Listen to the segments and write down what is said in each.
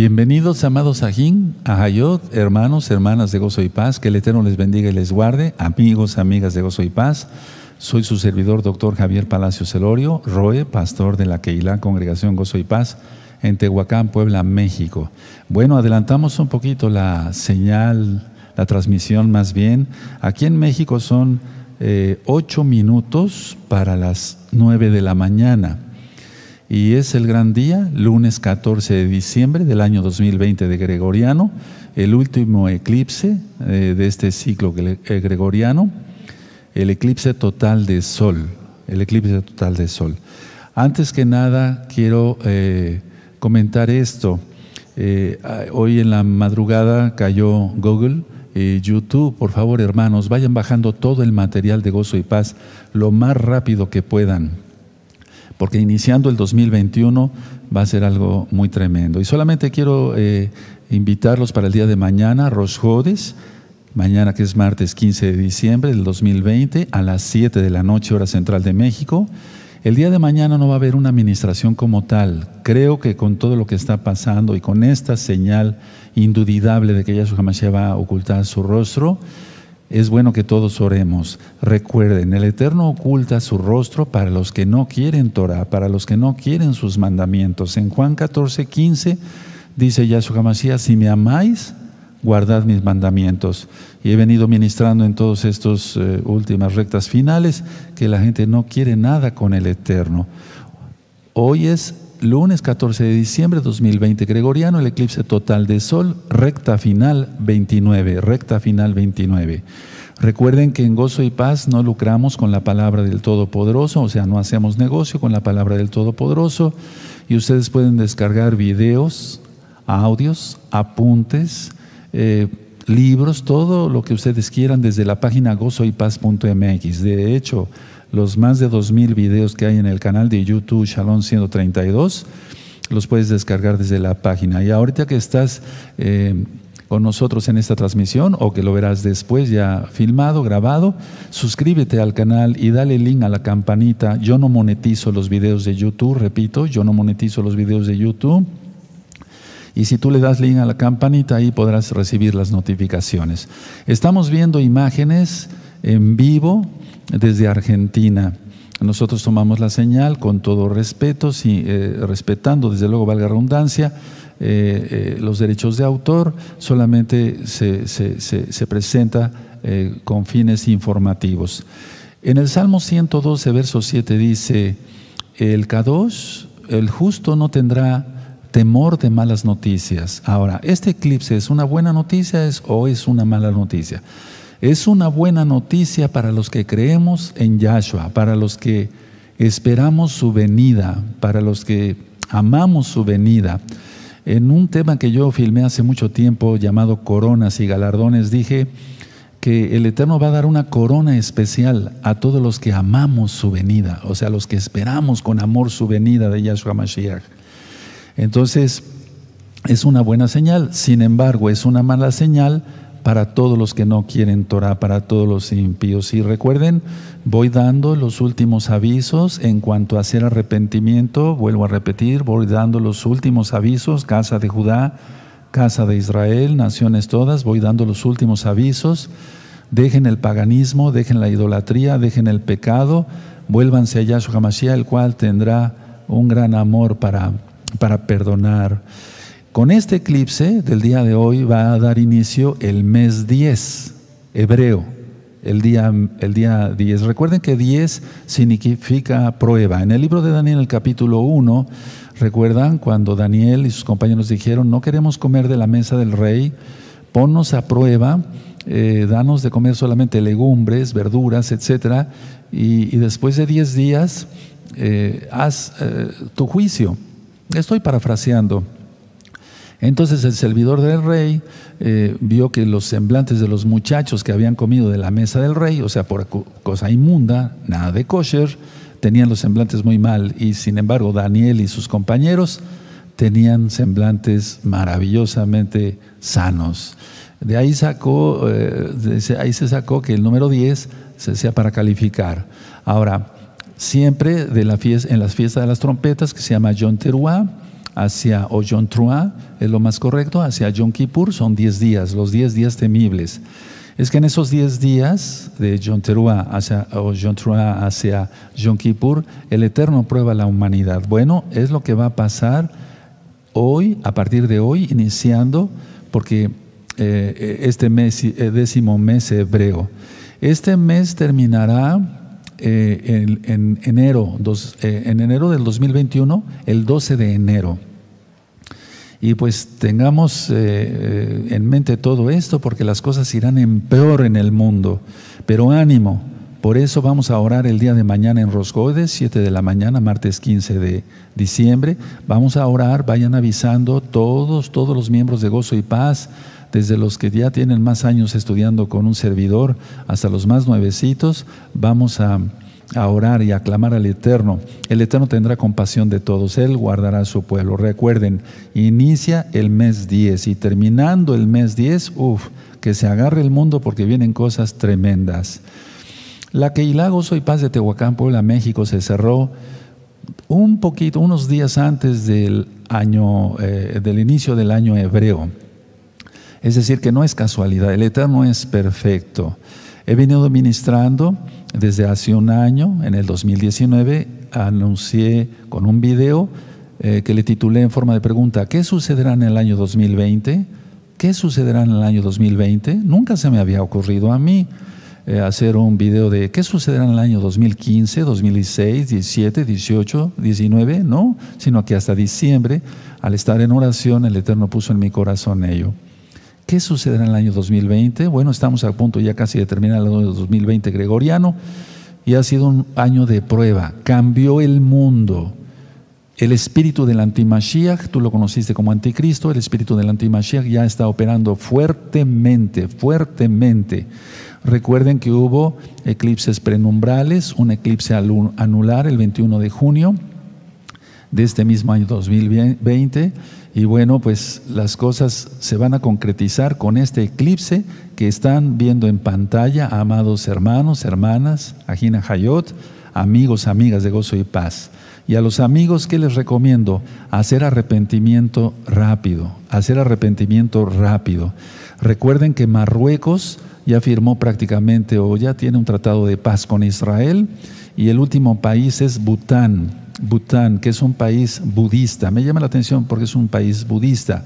Bienvenidos, amados Ajín, Hayot, hermanos, hermanas de Gozo y Paz. Que el Eterno les bendiga y les guarde. Amigos, amigas de Gozo y Paz. Soy su servidor, doctor Javier Palacio Celorio, Roe, pastor de la Keilah Congregación Gozo y Paz en Tehuacán, Puebla, México. Bueno, adelantamos un poquito la señal, la transmisión más bien. Aquí en México son eh, ocho minutos para las nueve de la mañana y es el gran día, lunes 14 de diciembre del año 2020 de Gregoriano, el último eclipse eh, de este ciclo eh, gregoriano, el eclipse total de sol, el eclipse total de sol. Antes que nada quiero eh, comentar esto. hoy en la madrugada cayó Google YouTube. Por favor, hermanos, vayan bajando todo el material de gozo y paz lo más rápido que puedan porque iniciando el 2021 va a ser algo muy tremendo. Y solamente quiero eh, invitarlos para el día de mañana, Rosjodes, mañana que es martes 15 de diciembre del 2020, a las 7 de la noche, hora central de México. El día de mañana no va a haber una administración como tal. Creo que con todo lo que está pasando y con esta señal indudable de que Yahshua HaMashiach va a ocultar su rostro, es bueno que todos oremos. Recuerden, el Eterno oculta su rostro para los que no quieren Torah, para los que no quieren sus mandamientos. En Juan 14, 15 dice Yahshua Mashiach, si me amáis, guardad mis mandamientos. Y he venido ministrando en todas estas eh, últimas rectas finales que la gente no quiere nada con el Eterno. Hoy es lunes 14 de diciembre de 2020 gregoriano, el eclipse total de sol, recta final 29, recta final 29. Recuerden que en gozo y paz no lucramos con la palabra del Todopoderoso, o sea, no hacemos negocio con la palabra del Todopoderoso y ustedes pueden descargar videos, audios, apuntes, eh, libros, todo lo que ustedes quieran desde la página gozoypaz.mx. De hecho, los más de 2.000 videos que hay en el canal de YouTube Shalom 132, los puedes descargar desde la página. Y ahorita que estás eh, con nosotros en esta transmisión o que lo verás después ya filmado, grabado, suscríbete al canal y dale link a la campanita. Yo no monetizo los videos de YouTube, repito, yo no monetizo los videos de YouTube. Y si tú le das link a la campanita, ahí podrás recibir las notificaciones. Estamos viendo imágenes en vivo desde Argentina. Nosotros tomamos la señal con todo respeto, eh, respetando desde luego, valga redundancia, eh, eh, los derechos de autor, solamente se, presenta con fines informativos. En el Salmo 112, verso 7 dice, el Kadosh, el justo no tendrá temor de malas noticias. Ahora, ¿este eclipse es una buena noticia o es una mala noticia? Es una buena noticia para los que creemos en Yahshua, para los que esperamos su venida, para los que amamos su venida. En un tema que yo filmé hace mucho tiempo llamado Coronas y Galardones, dije que el Eterno va a dar una corona especial a todos los que amamos su venida, o sea, los que esperamos con amor su venida de Yahshua Mashiach. Entonces, es una buena señal, sin embargo, es una mala señal para todos los que no quieren Torah, para todos los impíos. Y recuerden, voy dando los últimos avisos en cuanto a hacer arrepentimiento, vuelvo a repetir, voy dando los últimos avisos, casa de Judá, casa de Israel, naciones todas, voy dando los últimos avisos. Dejen el paganismo, dejen la idolatría, dejen el pecado, vuélvanse a Yahshua HaMashiach, el cual tendrá un gran amor para, para perdonar. Con este eclipse del día de hoy va a dar inicio el mes 10, hebreo, el día, el día 10. Recuerden que 10 significa prueba. En el libro de Daniel, el capítulo 1, recuerdan cuando Daniel y sus compañeros dijeron, no queremos comer de la mesa del rey, ponnos a prueba, eh, danos de comer solamente legumbres, verduras, etc. Y, después de 10 días, eh, haz eh, tu juicio. Estoy parafraseando. Entonces el servidor del rey eh, vio que los semblantes de los muchachos que habían comido de la mesa del rey, o sea, por cosa inmunda, nada de kosher, tenían los semblantes muy mal y sin embargo Daniel y sus compañeros tenían semblantes maravillosamente sanos. De ahí, sacó, eh, ahí se sacó que el número 10 se sea para calificar. Ahora, siempre de la fiesta, en las fiestas de las trompetas, que se llama John Teruah, hacia Trua, es lo más correcto, hacia Yom Kippur son 10 días, los 10 días temibles. Es que en esos 10 días de Yom hacia, o Yom Teruah hacia Yom Kippur, el Eterno prueba la humanidad. Bueno, es lo que va a pasar hoy, a partir de hoy, iniciando, porque eh, este mes, eh, décimo mes hebreo. Este mes terminará eh, en, enero, en enero del 2021, el 12 de enero. Y pues tengamos eh, en mente todo esto porque las cosas irán en peor en el mundo. Pero ánimo, por eso vamos a orar el día de mañana en Rosgodes, 7 de la mañana, martes 15 de diciembre. Vamos a orar, vayan avisando todos, todos los miembros de Gozo y Paz, desde los que ya tienen más años estudiando con un servidor hasta los más nuevecitos. Vamos a a orar y a clamar al Eterno. El Eterno tendrá compasión de todos, Él guardará a su pueblo. Recuerden, inicia el mes 10 y terminando el mes 10, uff, que se agarre el mundo porque vienen cosas tremendas. La que Gozo y Paz de Tehuacán, Puebla, México, se cerró un poquito, unos días antes del año, eh, del inicio del año hebreo. Es decir, que no es casualidad, el Eterno es perfecto. He venido ministrando desde hace un año, en el 2019, anuncié con un video eh, que le titulé en forma de pregunta, ¿qué sucederá en el año 2020? ¿Qué sucederá en el año 2020? Nunca se me había ocurrido a mí eh, hacer un video de qué sucederá en el año 2015, 2016, 17, 18, 19, no, sino que hasta diciembre, al estar en oración, el Eterno puso en mi corazón ello. ¿Qué sucederá en el año 2020? Bueno, estamos a punto ya casi de terminar el año 2020 gregoriano y ha sido un año de prueba. Cambió el mundo. El espíritu del antimashiach, tú lo conociste como anticristo, el espíritu del antimashiach ya está operando fuertemente, fuertemente. Recuerden que hubo eclipses prenumbrales, un eclipse anular el 21 de junio de este mismo año 2020 y bueno, pues las cosas se van a concretizar con este eclipse que están viendo en pantalla, amados hermanos, hermanas, Ajina Hayot, amigos, amigas de gozo y paz. Y a los amigos, ¿qué les recomiendo? Hacer arrepentimiento rápido, hacer arrepentimiento rápido. Recuerden que Marruecos ya firmó prácticamente o ya tiene un tratado de paz con Israel y el último país es Bután. Bután, que es un país budista. Me llama la atención porque es un país budista,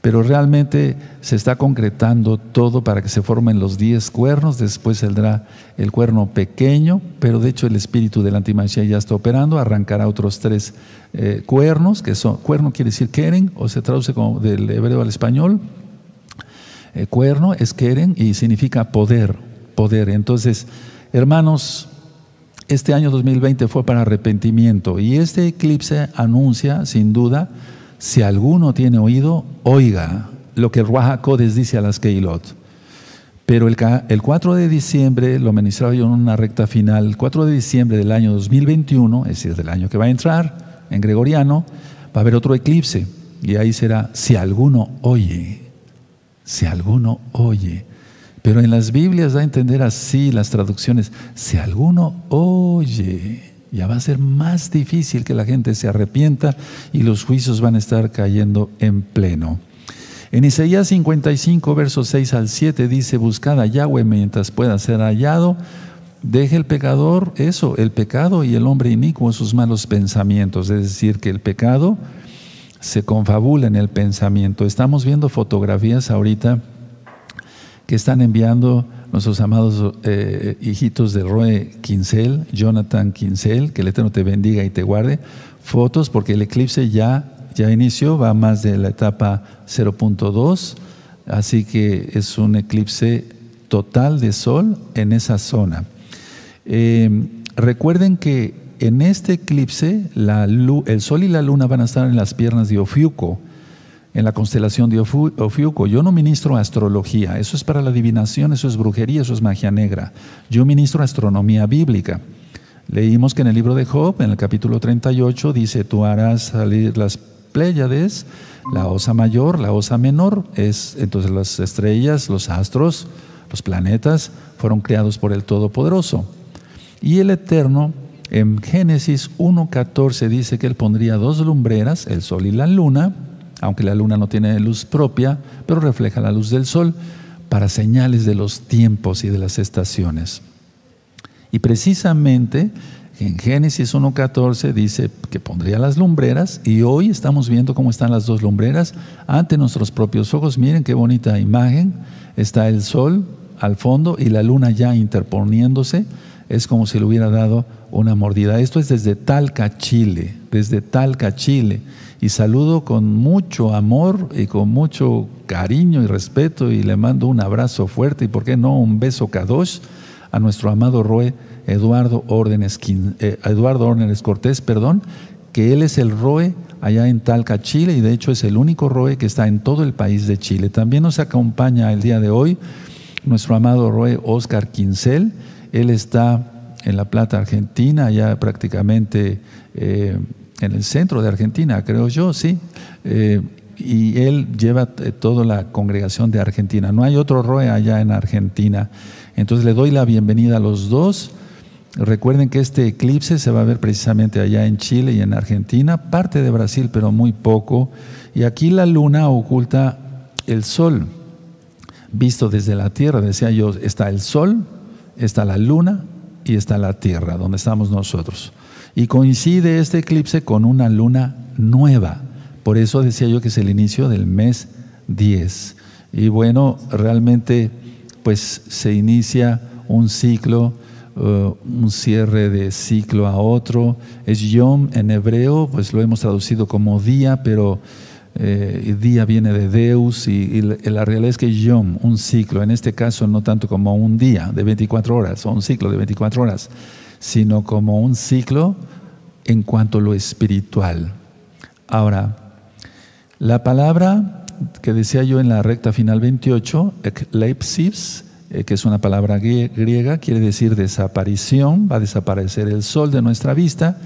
pero realmente se está concretando todo para que se formen los diez cuernos, después saldrá el cuerno pequeño, pero de hecho el espíritu de la antimachía ya está operando, arrancará otros tres eh, cuernos, que son, cuerno quiere decir keren, o se traduce como del hebreo al español, eh, cuerno es keren y significa poder, poder. Entonces, hermanos, este año 2020 fue para arrepentimiento y este eclipse anuncia, sin duda, si alguno tiene oído, oiga lo que el dice a las Keilot. Pero el, el 4 de diciembre, lo ministraba yo en una recta final, el 4 de diciembre del año 2021, es decir, del año que va a entrar, en gregoriano, va a haber otro eclipse. Y ahí será, si alguno oye, si alguno oye. Pero en las Biblias da a entender así las traducciones, si alguno oye, ya va a ser más difícil que la gente se arrepienta y los juicios van a estar cayendo en pleno. En Isaías 55, versos 6 al 7 dice, buscad a Yahweh mientras pueda ser hallado, deje el pecador eso, el pecado y el hombre inicuo sus malos pensamientos, es decir, que el pecado se confabula en el pensamiento. Estamos viendo fotografías ahorita que están enviando nuestros amados eh, hijitos de Roe Quincel, Jonathan Quincel, que el Eterno te bendiga y te guarde, fotos porque el eclipse ya, ya inició, va más de la etapa 0.2, así que es un eclipse total de sol en esa zona. Eh, recuerden que en este eclipse el sol y la luna van a estar en las piernas de Ofiuco, en la constelación de Ofiuco. Yo no ministro astrología, eso es para la adivinación, eso es brujería, eso es magia negra. Yo ministro astronomía bíblica. Leímos que en el libro de Job, en el capítulo 38, dice, tú harás salir las Pléyades, la osa mayor, la osa menor, es entonces las estrellas, los astros, los planetas fueron creados por el Todopoderoso. Y el Eterno En Génesis 1.14 dice que él pondría dos lumbreras, el sol y la luna, aunque la luna no tiene luz propia, pero refleja la luz del sol, para señales de los tiempos y de las estaciones. Y precisamente en Génesis 1.14 dice que pondría las lumbreras y hoy estamos viendo cómo están las dos lumbreras ante nuestros propios ojos. Miren qué bonita imagen. Está el sol al fondo y la luna ya interponiéndose. Es como si le hubiera dado una mordida. Esto es desde Talca, Chile. Desde Talca, Chile. Y saludo con mucho amor y con mucho cariño y respeto y le mando un abrazo fuerte y, ¿por qué no, un beso kadosh a nuestro amado Roe Eduardo Órdenes, eh, Eduardo Órdenes Cortés, perdón, que él es el ROE allá en Talca, Chile, y de hecho es el único ROE que está en todo el país de Chile. También nos acompaña el día de hoy nuestro amado ROE Oscar Quincel. Él está en La Plata, Argentina, allá prácticamente eh, en el centro de Argentina, creo yo, sí. Eh, y él lleva toda la congregación de Argentina. No hay otro ROE allá en Argentina. Entonces le doy la bienvenida a los dos. Recuerden que este eclipse se va a ver precisamente allá en Chile y en Argentina, parte de Brasil, pero muy poco. Y aquí la luna oculta el sol, visto desde la tierra. Decía yo, está el sol, está la luna y está la tierra, donde estamos nosotros. Y coincide este eclipse con una luna nueva. Por eso decía yo que es el inicio del mes 10. Y bueno, realmente pues se inicia un ciclo Uh, un cierre de ciclo a otro. Es Yom en hebreo, pues lo hemos traducido como día, pero eh, día viene de Deus y, la realidad es que Yom, un ciclo, en este caso no tanto como un día de 24 horas o un ciclo de 24 horas, sino como un ciclo en cuanto a lo espiritual. Ahora, la palabra que decía yo en la recta final 28, ekleipsis, eh, que es una palabra griega, quiere decir desaparición, va a desaparecer el sol de nuestra vista.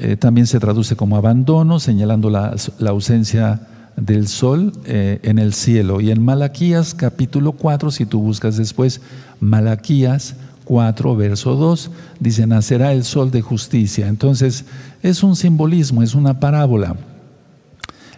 Eh, también se traduce como abandono, señalando la, ausencia del sol eh, en el cielo. Y en Malaquías capítulo 4, si tú buscas después Malaquías 4, verso 2, dice, nacerá el sol de justicia. Entonces, es un simbolismo, es una parábola.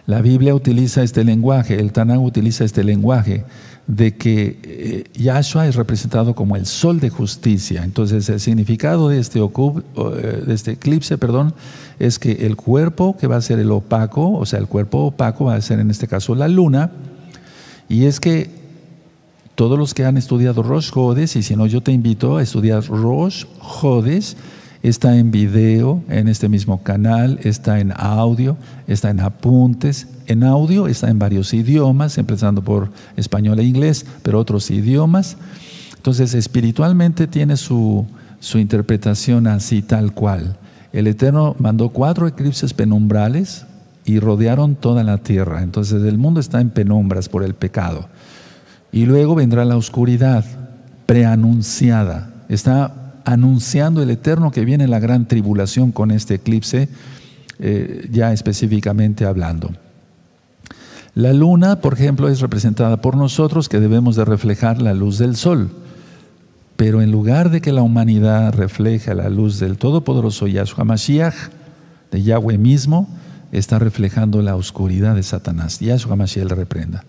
La Biblia utiliza este lenguaje, el Tanakh utiliza este lenguaje de que eh, Yahshua es representado como el sol de justicia. Entonces, el significado de este, eh, de este eclipse perdón, es que el cuerpo que va a ser el opaco, o sea, el cuerpo opaco va a ser en este caso la luna, y es que todos los que han estudiado Rosh Jodes, y si no, yo te invito a estudiar Rosh Jodes, está en video en este mismo canal, está en audio, está en apuntes. En audio está en varios idiomas, empezando por español e inglés, pero otros idiomas. Entonces, espiritualmente tiene su, su interpretación así, tal cual. El Eterno mandó cuatro eclipses penumbrales y rodearon toda la tierra. Entonces, el mundo está en penumbras por el pecado. Y luego vendrá la oscuridad preanunciada. Está anunciando el Eterno que viene la gran tribulación con este eclipse, eh, ya específicamente hablando. La luna, por ejemplo, es representada por nosotros que debemos de reflejar la luz del sol. Pero en lugar de que la humanidad refleje la luz del Todopoderoso Yahshua Mashiach, de Yahweh mismo, está reflejando la oscuridad de Satanás. Yahshua Mashiach le reprenda.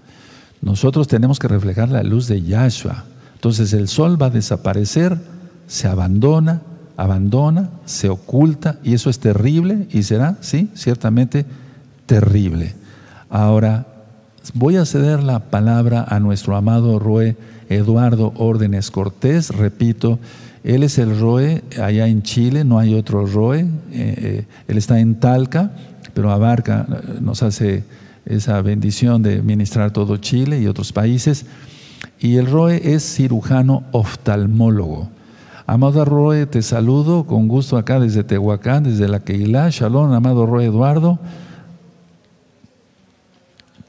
Nosotros tenemos que reflejar la luz de Yahshua. Entonces el sol va a desaparecer se abandona, abandona, se oculta y eso es terrible y será, sí, ciertamente terrible. Ahora, voy a ceder la palabra a nuestro amado Roe Eduardo Órdenes Cortés, repito, él es el Roe allá en Chile, no hay otro Roe, eh, eh, él está en Talca, pero abarca, nos hace esa bendición de ministrar todo Chile y otros países. Y el Roe es cirujano oftalmólogo. Amado Roe, te saludo con gusto acá desde Tehuacán, desde la Keilah. Shalom, amado Roe Eduardo.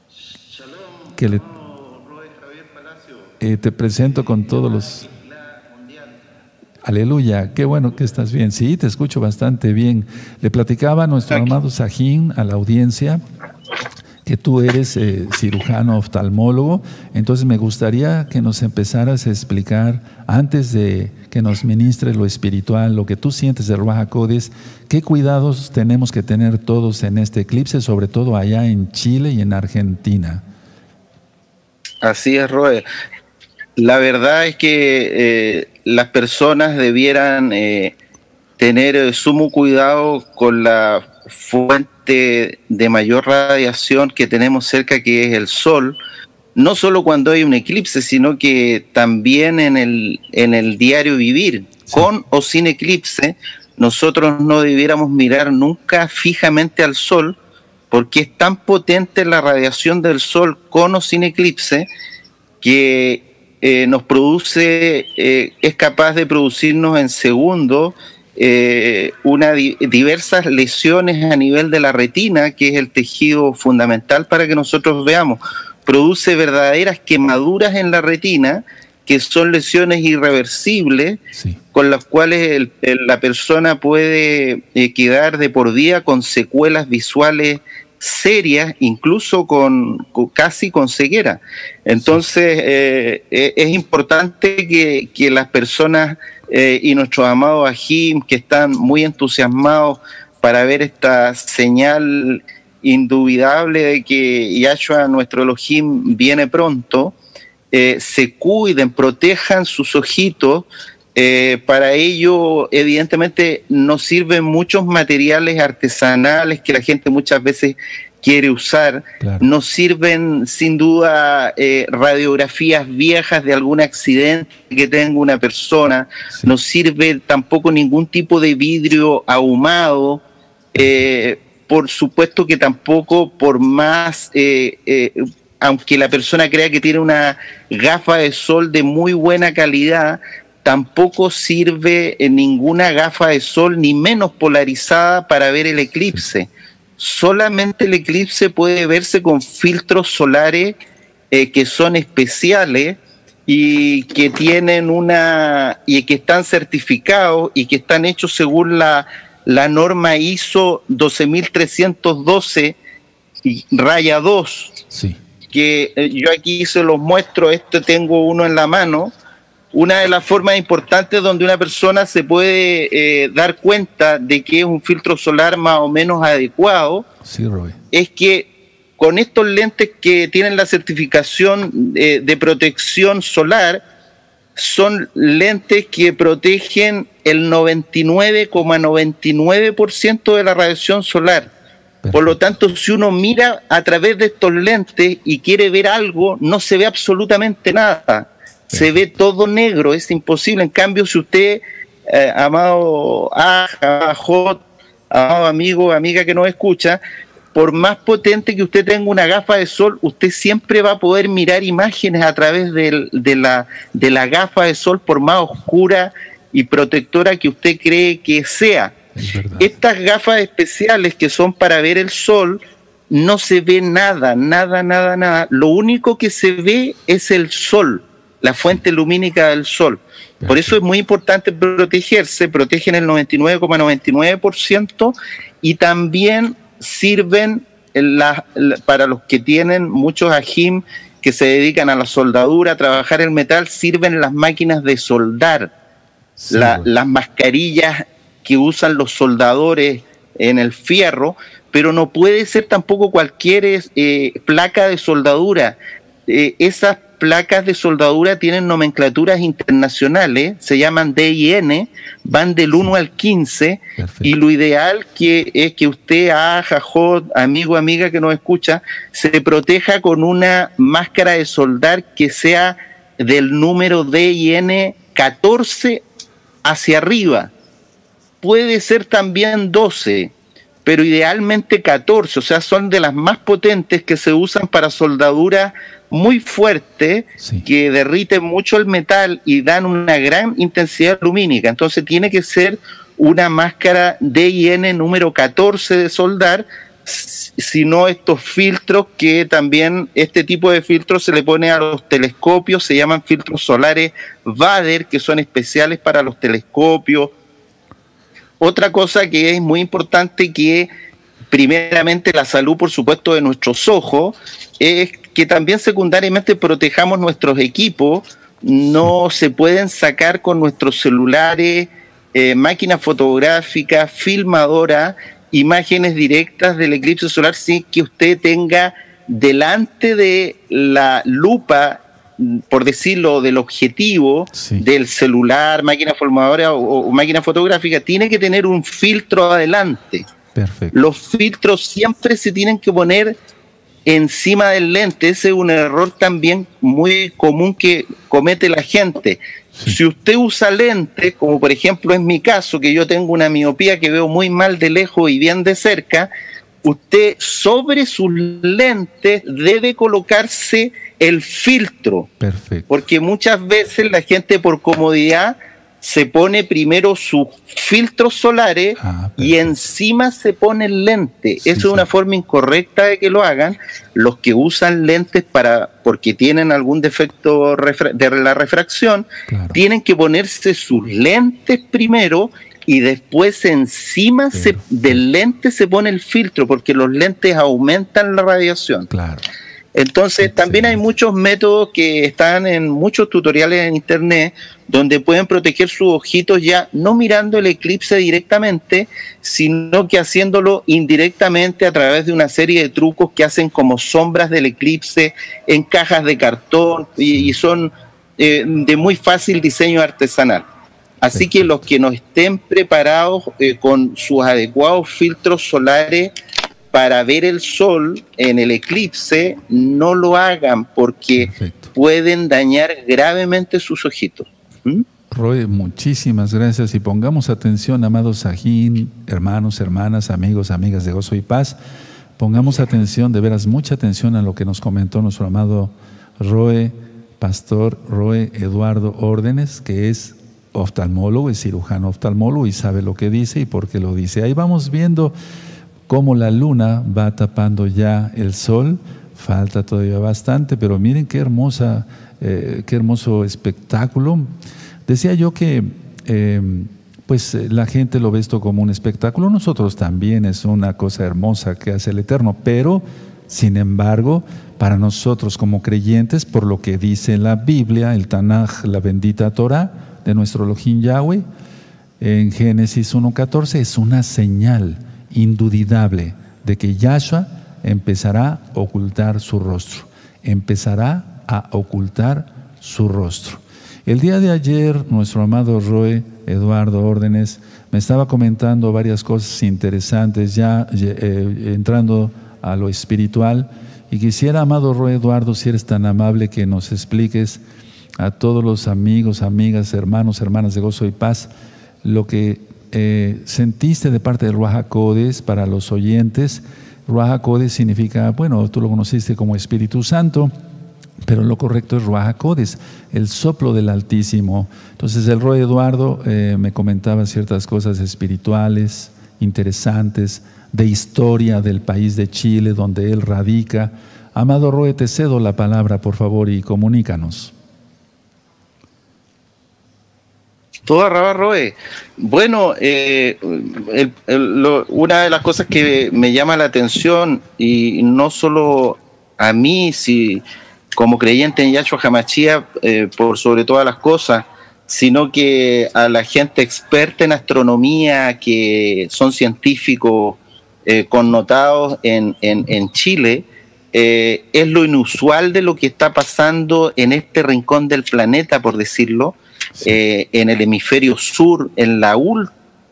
Shalom, que le, Roe Javier Palacio. Eh, te presento con todos los... Aleluya, qué bueno que estás bien. Sí, te escucho bastante bien. Le platicaba a nuestro amado Sajín, a la audiencia, que tú eres eh, cirujano oftalmólogo, entonces me gustaría que nos empezaras a explicar, antes de que nos ministre lo espiritual, lo que tú sientes de Ruaja Codes, qué cuidados tenemos que tener todos en este eclipse, sobre todo allá en Chile y en Argentina. Así es, Roe. La verdad es que eh, las personas debieran eh, tener sumo cuidado con la fuente de mayor radiación que tenemos cerca, que es el Sol, no solo cuando hay un eclipse, sino que también en el, en el diario vivir, con o sin eclipse, nosotros no debiéramos mirar nunca fijamente al Sol, porque es tan potente la radiación del Sol con o sin eclipse, que eh, nos produce, eh, es capaz de producirnos en segundos eh, una diversas lesiones a nivel de la retina, que es el tejido fundamental para que nosotros veamos. Produce verdaderas quemaduras en la retina, que son lesiones irreversibles, con las cuales la persona puede eh, quedar de por día con secuelas visuales serias, incluso con, casi con ceguera. Entonces, eh, es importante que, que las personas eh, y nuestros amados Ajim que están muy entusiasmados para ver esta señal indubitable de que Yahshua, nuestro Elohim, viene pronto, eh, se cuiden, protejan sus ojitos. Eh, para ello, evidentemente, nos sirven muchos materiales artesanales que la gente muchas veces quiere usar. Nos sirven sin duda eh, radiografías viejas de algún accidente que tenga una persona. No sirve tampoco ningún tipo de vidrio ahumado. Eh, por supuesto que tampoco por más, eh, aunque la persona crea que tiene una gafa de sol de muy buena calidad, tampoco sirve ninguna gafa de sol ni menos polarizada para ver el eclipse solamente el eclipse puede verse con filtros solares eh, que son especiales y que tienen una y que están certificados y que están hechos según la, la norma ISO 12312 raya 2 sí. que eh, yo aquí se los muestro, este tengo uno en la mano una de las formas importantes donde una persona se puede eh, dar cuenta de que es un filtro solar más o menos adecuado es que con estos lentes que tienen la certificación eh, de protección solar, son lentes que protegen el 99,99% de la radiación solar. Por lo tanto, si uno mira a través de estos lentes y quiere ver algo, no se ve absolutamente nada se ve todo negro, es imposible. En cambio, si usted, eh, amado Ajot, amado amigo, amiga que nos escucha, por más potente que usted tenga una gafa de sol, usted siempre va a poder mirar imágenes a través de, la, de la gafa de sol, por más oscura y protectora que usted cree que sea. Estas gafas especiales que son para ver el sol, no se ve nada, nada, nada, nada. Lo único que se ve es el sol la fuente lumínica del sol. Por eso es muy importante protegerse, protegen el 99,99% y también sirven para los que tienen muchos ajim que se dedican a la soldadura, a trabajar el metal, sirven las máquinas de soldar, las mascarillas que usan los soldadores en el fierro, pero no puede ser tampoco cualquier eh, placa de soldadura. Eh, esas placas de soldadura tienen nomenclaturas internacionales, se llaman D y N, van del 1 al 15, y lo ideal que es que usted, ah, amigo, amiga que nos escucha, se proteja con una máscara de soldar que sea del número D y N 14 hacia arriba. Puede ser también 12, pero idealmente 14, o sea, son de las más potentes que se usan para soldadura muy fuerte que derrite mucho el metal y dan una gran intensidad lumínica. Entonces tiene que ser una máscara DIN número 14 de soldar, sino estos filtros que también este tipo de filtros se le pone a los telescopios, se llaman filtros solares Vader, que son especiales para los telescopios. Otra cosa que es muy importante que primeramente la salud, por supuesto, de nuestros ojos, es que también secundariamente protejamos nuestros equipos. No se pueden sacar con nuestros celulares, eh, máquinas fotográficas, filmadoras, imágenes directas del eclipse solar sin que usted tenga delante de la lupa por decirlo, del objetivo del celular, máquina formadora o, máquina fotográfica, tiene que tener un filtro adelante. Perfecto. Los filtros siempre se tienen que poner encima del lente. Ese es un error también muy común que comete la gente. Si usted usa lentes, como por ejemplo en mi caso, que yo tengo una miopía que veo muy mal de lejos y bien de cerca, usted sobre sus lentes debe colocarse el filtro. Perfecto. Porque muchas veces la gente por comodidad se pone primero sus filtros solares ah, y encima se pone el lente. Eso es una forma incorrecta de que lo hagan. Los que usan lentes para porque tienen algún defecto de la refracción, tienen que ponerse sus lentes primero y después encima del lente se pone el filtro porque los lentes aumentan la radiación. Claro. Entonces, también hay muchos métodos que están en muchos tutoriales en internet donde pueden proteger sus ojitos ya no mirando el eclipse directamente, sino que haciéndolo indirectamente a través de una serie de trucos que hacen como sombras del eclipse en cajas de cartón y, son eh, de muy fácil diseño artesanal. Así que los que no estén preparados eh, con sus adecuados filtros solares para ver el sol en el eclipse, no lo hagan porque pueden dañar gravemente sus ojitos. ¿Mm? Roy, muchísimas gracias y pongamos atención, amados Sajín, hermanos, hermanas, amigos, amigas de Gozo y Paz. Pongamos atención, de veras, mucha atención a lo que nos comentó nuestro amado Roe, pastor Roe Eduardo Órdenes, que es oftalmólogo, es cirujano oftalmólogo y sabe lo que dice y por qué lo dice. Ahí vamos viendo cómo la luna va tapando ya el sol. Falta todavía bastante, pero miren qué hermosa, eh, qué hermoso espectáculo. Decía yo que em, pues eh, la gente lo ve esto como un espectáculo, nosotros también es una cosa hermosa que hace el Eterno, pero sin embargo, para nosotros como creyentes, por lo que dice la Biblia, el Tanaj, la bendita Torah de nuestro Elohim Yahweh, en Génesis 1.14, es una señal indudable de que Yahshua empezará a ocultar su rostro, empezará a ocultar su rostro. El día de ayer, nuestro amado Roe Eduardo Órdenes me estaba comentando varias cosas interesantes, ya eh, entrando a lo espiritual, y quisiera, amado Roe Eduardo, si eres tan amable que nos expliques a todos los amigos, amigas, hermanos, hermanas de gozo y paz, lo que eh, sentiste de parte de Ruaja Codes para los oyentes. Ruaja Codes significa, bueno, tú lo conociste como Espíritu Santo, pero lo correcto es Ruaja Codes, el soplo del Altísimo. Entonces el Rey Eduardo eh, me comentaba ciertas cosas espirituales, interesantes, de historia del país de Chile, donde él radica. Amado Roe, te cedo la palabra, por favor, y comunícanos. Toda Roe. Bueno, eh, una de las cosas que me llama la atención, y no solo a mí, si, como creyente en Yahshua Hamachía, eh, por sobre todas las cosas, sino que a la gente experta en astronomía, que son científicos eh, connotados en, en, Chile, es lo inusual de lo que está pasando en este rincón del planeta, por decirlo, eh, en el hemisferio sur, en, la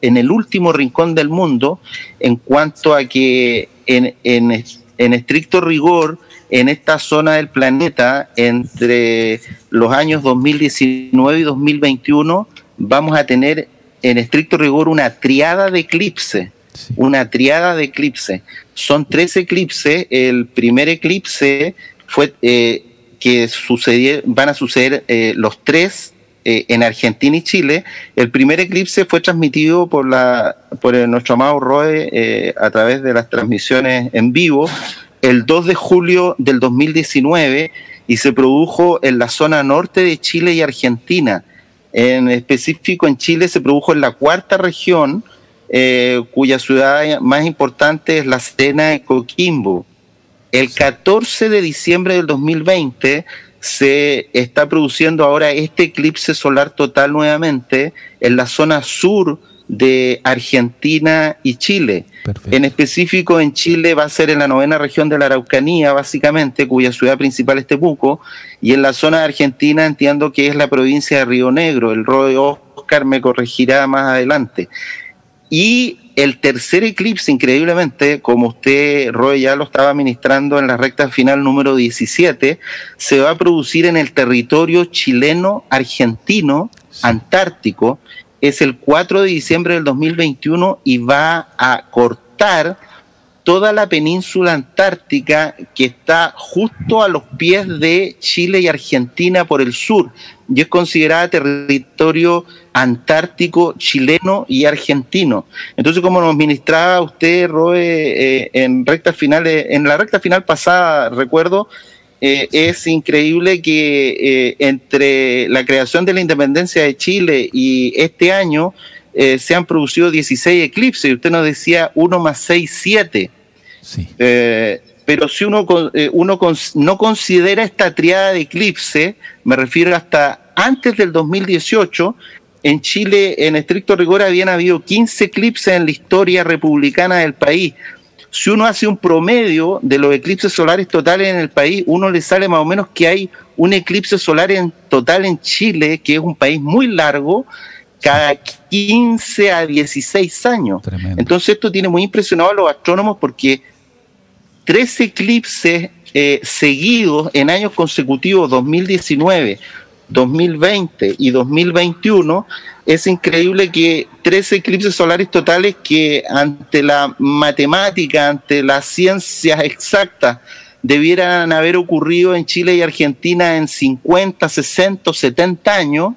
en el último rincón del mundo, en cuanto a que en, en, estricto rigor, en esta zona del planeta, entre los años 2019 y 2021, vamos a tener en estricto rigor una triada de eclipse. Una triada de eclipse. Son tres eclipses. El primer eclipse fue eh, que sucedió, van a suceder eh, los tres eh, en Argentina y Chile. El primer eclipse fue transmitido por, la, por nuestro amado Roe eh, a través de las transmisiones en vivo el 2 de julio del 2019 y se produjo en la zona norte de Chile y Argentina. En específico en Chile se produjo en la cuarta región, eh, cuya ciudad más importante es la Serena de Coquimbo. El 14 de diciembre del 2020 se está produciendo ahora este eclipse solar total nuevamente en la zona sur de Argentina y Chile. En específico en Chile va a ser en la novena región de la Araucanía, básicamente, cuya ciudad principal es Temuco, y en la zona de Argentina entiendo que es la provincia de Río Negro. El Roy Oscar me corregirá más adelante. Y el tercer eclipse, increíblemente, como usted, Roy, ya lo estaba ministrando en la recta final número 17, se va a producir en el territorio chileno-argentino, antártico, es el 4 de diciembre del 2021 y va a cortar toda la península antártica que está justo a los pies de Chile y Argentina por el sur y es considerada territorio antártico chileno y argentino. Entonces, como nos ministraba usted, Roe, eh, en recta final, en la recta final pasada, recuerdo, eh, es increíble que eh, entre la creación de la independencia de Chile y este año eh, se han producido 16 eclipses, y usted nos decía 1 más 6, 7. pero si uno, uno no considera esta triada de eclipse, me refiero hasta antes del 2018, en Chile, en estricto rigor, habían habido 15 eclipses en la historia republicana del país si uno hace un promedio de los eclipses solares totales en el país, uno le sale más o menos que hay un eclipse solar en total en Chile, que es un país muy largo, cada 15 a 16 años. Entonces esto tiene muy impresionado a los astrónomos porque tres eclipses eh, seguidos en años consecutivos, 2019, 2020 y 2021, es increíble que tres eclipses solares totales que ante la matemática, ante las ciencias exactas, debieran haber ocurrido en Chile y Argentina en 50, 60, 70 años,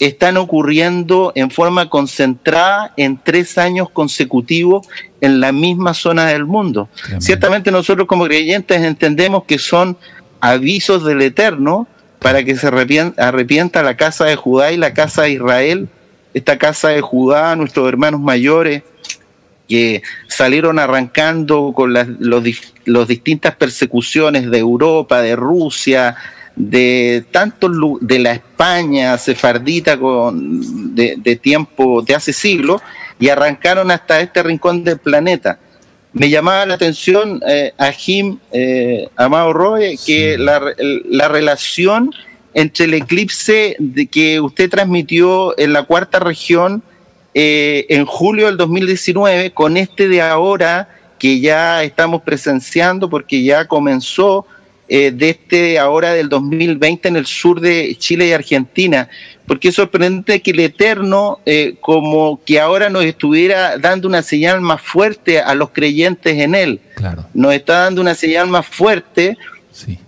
están ocurriendo en forma concentrada en tres años consecutivos en la misma zona del mundo. Ciertamente nosotros como creyentes entendemos que son avisos del Eterno, para que se arrepienta, la casa de Judá y la casa de Israel, esta casa de Judá, nuestros hermanos mayores, que salieron arrancando con las los, distintas persecuciones de Europa, de Rusia, de tanto de la España sefardita con, de, tiempo, de hace siglos, y arrancaron hasta este rincón del planeta. Me llamaba la atención eh, a Jim, eh, Amado Roy, que la, relación entre el eclipse de que usted transmitió en la cuarta región eh, en julio del 2019 con este de ahora que ya estamos presenciando porque ya comenzó eh, de este ahora del 2020 en el sur de Chile y Argentina, porque es sorprendente que el Eterno, eh, como que ahora nos estuviera dando una señal más fuerte a los creyentes en Él, claro. nos está dando una señal más fuerte.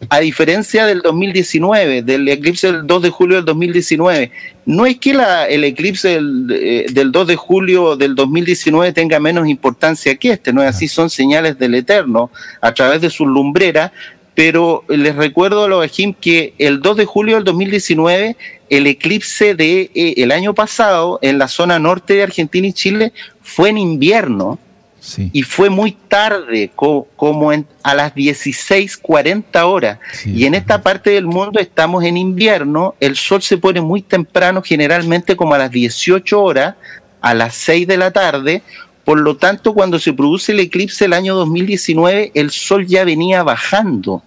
A diferencia del 2019, del eclipse del 2 de julio del 2019, no es que la, el eclipse del, eh, del, 2 de julio del 2019 tenga menos importancia que este, no es así, son señales del Eterno a través de sus lumbreras, pero les recuerdo a los Ajim que el 2 de julio del 2019, el eclipse de eh, el año pasado en la zona norte de Argentina y Chile fue en invierno. Y fue muy tarde, como a las 16:40 horas. y en esta parte del mundo estamos en invierno, el sol se pone muy temprano, generalmente como a las 18 horas, a las 6 de la tarde, por lo tanto, cuando se produce el eclipse el año 2019, el sol ya venía bajando.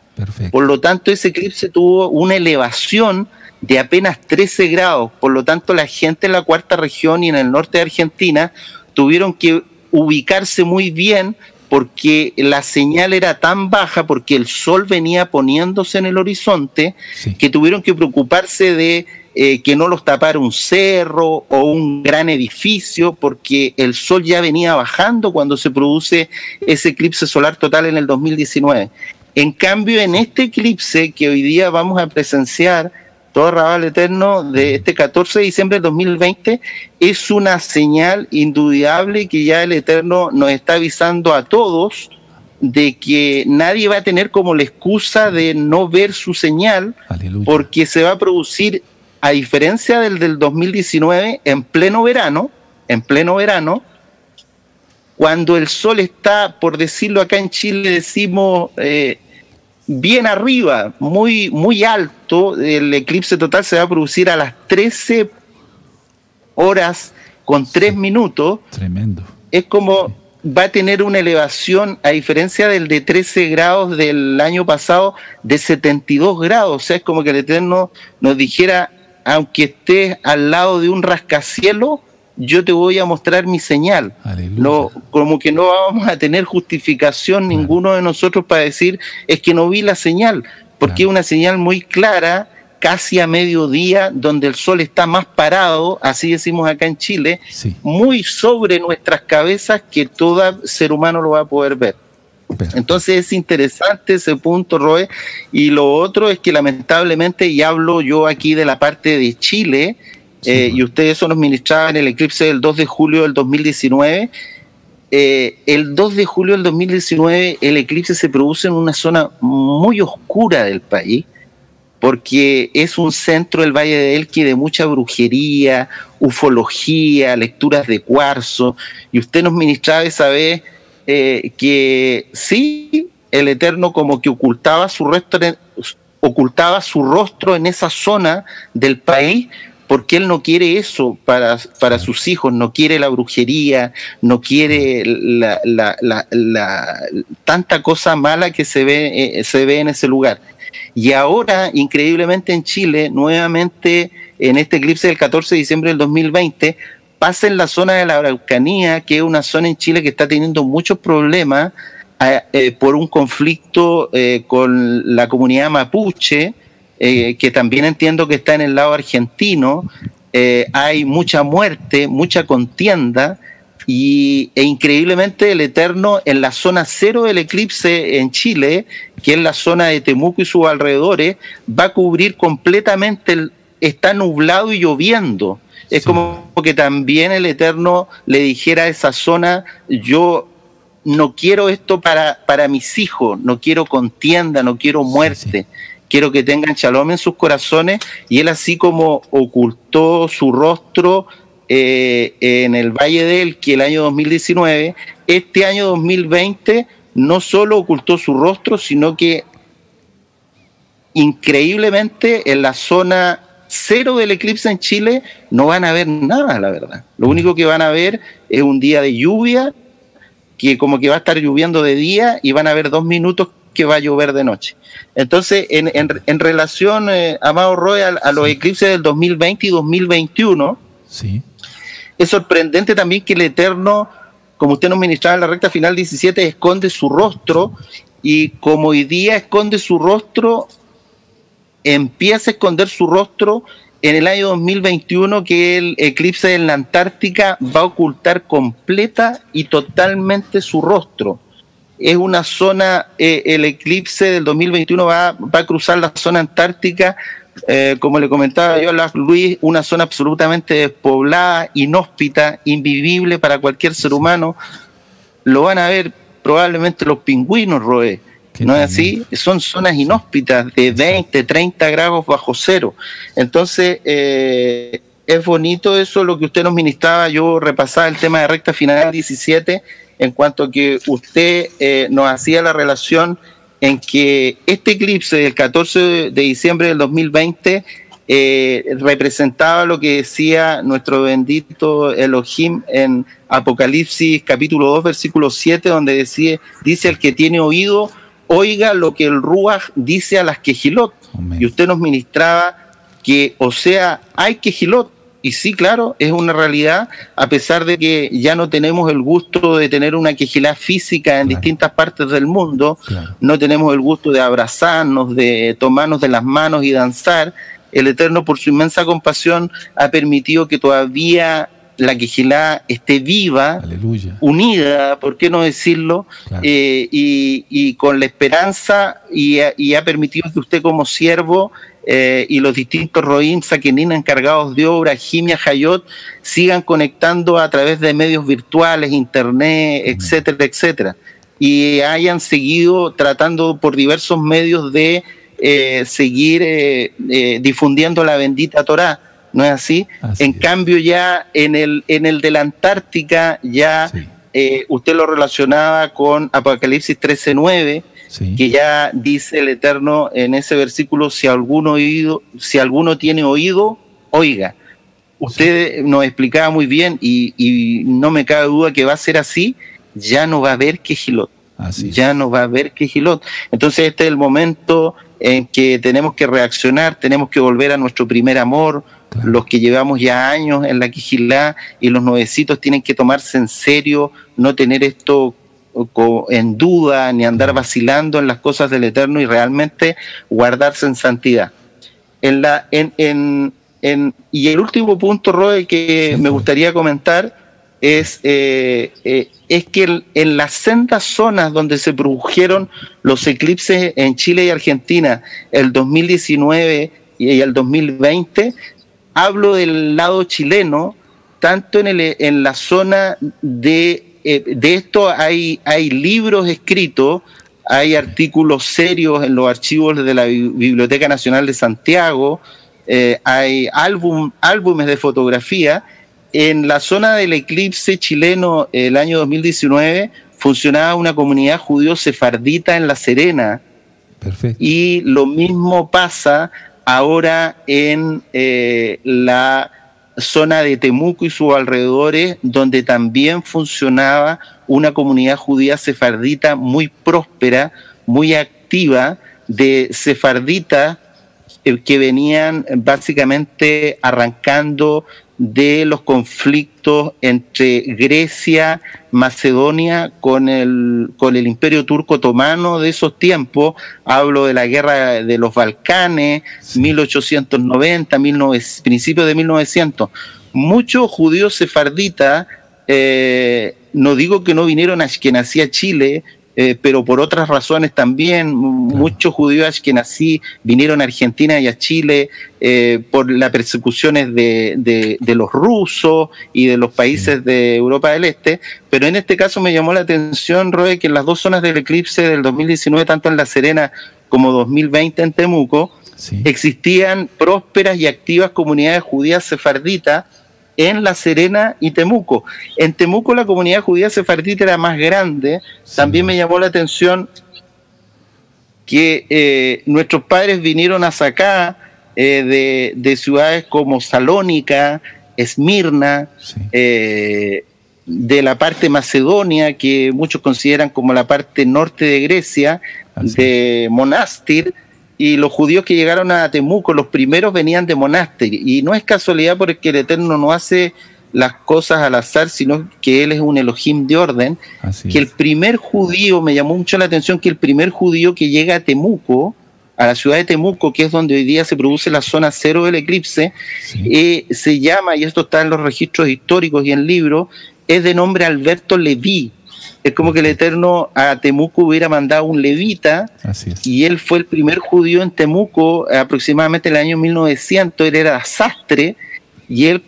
Por lo tanto, ese eclipse tuvo una elevación de apenas 13 grados. Por lo tanto, la gente en la cuarta región y en el norte de Argentina tuvieron que ubicarse muy bien porque la señal era tan baja, porque el sol venía poniéndose en el horizonte, que tuvieron que preocuparse de eh, que no los tapara un cerro o un gran edificio, porque el sol ya venía bajando cuando se produce ese eclipse solar total en el 2019. En cambio, en este eclipse que hoy día vamos a presenciar, todo Rabal Eterno de este 14 de diciembre de 2020, es una señal indudable que ya el Eterno nos está avisando a todos de que nadie va a tener como la excusa de no ver su señal, porque se va a producir, a diferencia del del 2019, en pleno verano, en pleno verano, cuando el sol está, por decirlo acá en Chile, decimos eh, bien arriba, muy, muy alto, el eclipse total se va a producir a las 13 horas con 3 minutos. Tremendo. Es como va a tener una elevación, a diferencia del de 13 grados del año pasado, de 72 grados. O sea, es como que el Eterno nos dijera, aunque estés al lado de un rascacielos, yo te voy a mostrar mi señal. No, como que no vamos a tener justificación ninguno de nosotros para decir, es que no vi la señal, porque es una señal muy clara casi a mediodía, donde el sol está más parado, así decimos acá en Chile, muy sobre nuestras cabezas que todo ser humano lo va a poder ver. Entonces es interesante ese punto, Roe. Y lo otro es que lamentablemente, y hablo yo aquí de la parte de Chile, eh, y ustedes eso nos ministraban el eclipse del 2 de julio del 2019. Eh, el 2 de julio del 2019 el eclipse se produce en una zona muy oscura del país, porque es un centro del Valle de Elqui de mucha brujería, ufología, lecturas de cuarzo, y usted nos ministraba esa vez eh, que sí, el Eterno como que ocultaba su, rostro ocultaba su rostro en esa zona del país, porque él no quiere eso para, para sus hijos, no quiere la brujería, no quiere la, tanta cosa mala que se ve, eh, se ve en ese lugar. Y ahora, increíblemente en Chile, nuevamente en este eclipse del 14 de diciembre del 2020, pasa en la zona de la Araucanía, que es una zona en Chile que está teniendo muchos problemas eh, eh, por un conflicto eh, con la comunidad mapuche, que también entiendo que está en el lado argentino. hay mucha muerte, mucha contienda y, e increíblemente el Eterno en la zona cero del eclipse en Chile, que es la zona de Temuco y sus alrededores, va a cubrir completamente, el, está nublado y lloviendo. Es como que también el Eterno le dijera a esa zona, yo no quiero esto para, para mis hijos, no quiero contienda, no quiero muerte. Quiero que tengan shalom en sus corazones y él así como ocultó su rostro eh, en el Valle del que el año 2019, este año 2020 no solo ocultó su rostro, sino que increíblemente en la zona cero del eclipse en Chile no van a ver nada, la verdad. Lo único que van a ver es un día de lluvia, que como que va a estar lloviendo de día y van a ver dos minutos que va a llover de noche. Entonces, en, en, relación, eh, Amado Roy, a, los eclipses del 2020 y 2021, sí es sorprendente también que el Eterno, como usted nos ministraba en la recta final 17, esconde su rostro y como hoy día esconde su rostro, empieza a esconder su rostro en el año 2021 que el eclipse en la Antártica va a ocultar completa y totalmente su rostro. Es una zona, eh, el eclipse del 2021 va, va a cruzar la zona antártica eh, como le comentaba yo a Luis, una zona absolutamente despoblada, inhóspita, invivible para cualquier ser humano. Lo van a ver probablemente los pingüinos, Roe. ¿No es así? Son zonas inhóspitas de 20, 30 grados bajo cero. Entonces, eh, es bonito eso, lo que usted nos ministraba. Yo repasaba el tema de recta final 17, en cuanto a que usted eh, nos hacía la relación en que este eclipse del 14 de diciembre del 2020 eh, representaba lo que decía nuestro bendito Elohim en Apocalipsis capítulo 2 versículo 7 donde decía, dice el que tiene oído oiga lo que el Ruach dice a las quejilot y usted nos ministraba que o sea hay quejilot y sí, claro, es una realidad, a pesar de que ya no tenemos el gusto de tener una quejilá física en distintas partes del mundo, no tenemos el gusto de abrazarnos, de tomarnos de las manos y danzar. El Eterno, por su inmensa compasión, ha permitido que todavía la quejilá esté viva, unida, ¿por qué no decirlo? Eh, y, con la esperanza y, y ha permitido que usted como siervo eh, y los distintos Roim, Sakenin encargados de obra, Jimia, Hayot, sigan conectando a través de medios virtuales, internet, etcétera, etcétera. Y hayan seguido tratando por diversos medios de eh, seguir eh, difundiendo la bendita Torah. ¿No es así? en cambio, ya en el, en el de la Antártica, ya eh, usted lo relacionaba con Apocalipsis 13:9, que ya dice el Eterno en ese versículo, si alguno, oído, si alguno tiene oído, oiga. Usted nos explicaba muy bien y, no me cabe duda que va a ser así, ya no va a haber quejilot. ya no va a haber quejilot. Entonces este es el momento en que tenemos que reaccionar, tenemos que volver a nuestro primer amor, los que llevamos ya años en la quijilá y los nuevecitos tienen que tomarse en serio, no tener esto en duda ni andar vacilando en las cosas del Eterno y realmente guardarse en santidad. En la, en, en, en, y el último punto, Roy, que me gustaría comentar es, eh, eh, es que en las sendas zonas donde se produjeron los eclipses en Chile y Argentina, el 2019 y el 2020, hablo del lado chileno, tanto en, el, en la zona de, eh, de esto hay, hay libros escritos, hay artículos serios en los archivos de la Biblioteca Nacional de Santiago, eh, hay álbum, álbumes de fotografía. En la zona del eclipse chileno el año 2019 funcionaba una comunidad judío sefardita en La Serena. Y lo mismo pasa ahora en eh, la zona de Temuco y sus alrededores, donde también funcionaba una comunidad judía sefardita muy próspera, muy activa, de sefarditas eh, que venían básicamente arrancando de los conflictos entre Grecia, Macedonia con el, con el imperio turco otomano de esos tiempos. Hablo de la guerra de los Balcanes, 1890, principios de 1900. Muchos judíos sefarditas, eh, no digo que no vinieron a que a Chile, eh, pero por otras razones también. Muchos judíos que nací vinieron a Argentina y a Chile eh, por las persecuciones de, los rusos y de los países de Europa del Este. Pero en este caso me llamó la atención, Roe, que en las dos zonas del eclipse del 2019, tanto en La Serena como 2020 en Temuco, existían prósperas y activas comunidades judías sefarditas en La Serena y Temuco. En Temuco la comunidad judía sefardita era más grande. También me llamó la atención que eh, nuestros padres vinieron a sacar eh, de, ciudades como Salónica, Esmirna, eh, de la parte Macedonia, que muchos consideran como la parte norte de Grecia, de Monastir, y los judíos que llegaron a Temuco, los primeros venían de Monastir. Y no es casualidad porque el Eterno no hace las cosas al azar, sino que Él es un Elohim de orden. que el primer judío, me llamó mucho la atención que el primer judío que llega a Temuco, a la ciudad de Temuco, que es donde hoy día se produce la zona cero del eclipse, eh, se llama, y esto está en los registros históricos y en libros, es de nombre Alberto Leví. Es como que el Eterno a Temuco hubiera mandado un levita y él fue el primer judío en Temuco aproximadamente en el año 1900, él era sastre y él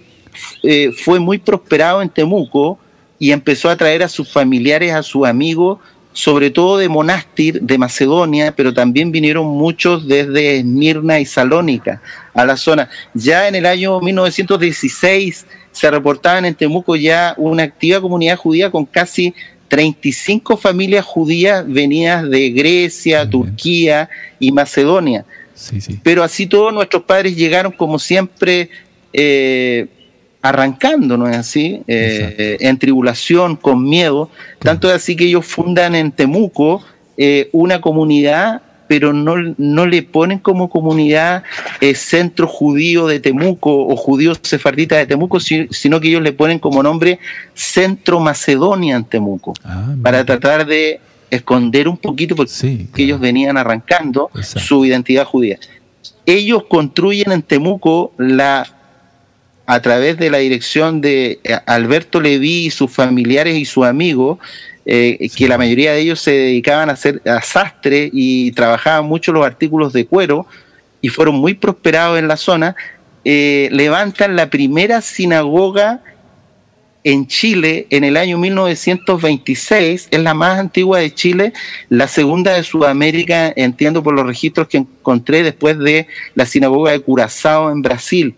eh, fue muy prosperado en Temuco y empezó a traer a sus familiares, a sus amigos, sobre todo de Monastir, de Macedonia, pero también vinieron muchos desde Esmirna y Salónica a la zona. Ya en el año 1916 se reportaban en Temuco ya una activa comunidad judía con casi 35 familias judías venidas de Grecia, Turquía y Macedonia. Pero así todos nuestros padres llegaron como siempre eh, arrancando, ¿no es así? Eh, en tribulación, con miedo. Tanto es así que ellos fundan en Temuco eh, una comunidad pero no, no le ponen como comunidad eh, centro judío de Temuco o judíos sefarditas de Temuco, sino que ellos le ponen como nombre Centro Macedonia en Temuco, ah, para tratar de esconder un poquito porque ellos venían arrancando su identidad judía. Ellos construyen en Temuco la a través de la dirección de eh, Alberto Leví y sus familiares y sus amigos, eh, que la mayoría de ellos se dedicaban a hacer a sastre y trabajaban mucho los artículos de cuero y fueron muy prosperados en la zona, eh, levantan la primera sinagoga en Chile en el año 1926, es la más antigua de Chile, la segunda de Sudamérica, entiendo por los registros que encontré después de la sinagoga de Curazao en Brasil.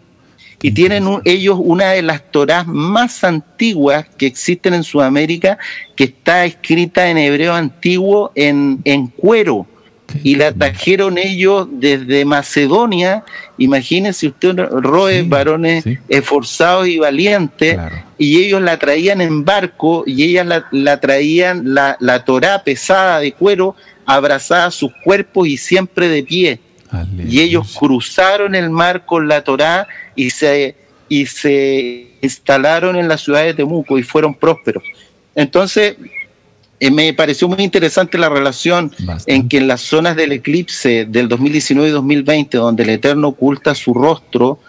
Y tienen ellos una de las Torás más antiguas que existen en Sudamérica, que está escrita en hebreo antiguo en, en cuero. Y la trajeron ellos desde Macedonia. Imagínense usted, Roe, varones esforzados y valientes, y ellos la traían en barco y ellas la, traían la, la Torá pesada de cuero, abrazada a sus cuerpos y siempre de pie. Y ellos cruzaron el mar con la Torá y se, y se instalaron en la ciudad de Temuco y fueron prósperos. Entonces, eh, me pareció muy interesante la relación en que en las zonas del eclipse del 2019 y 2020, donde el Eterno oculta su rostro,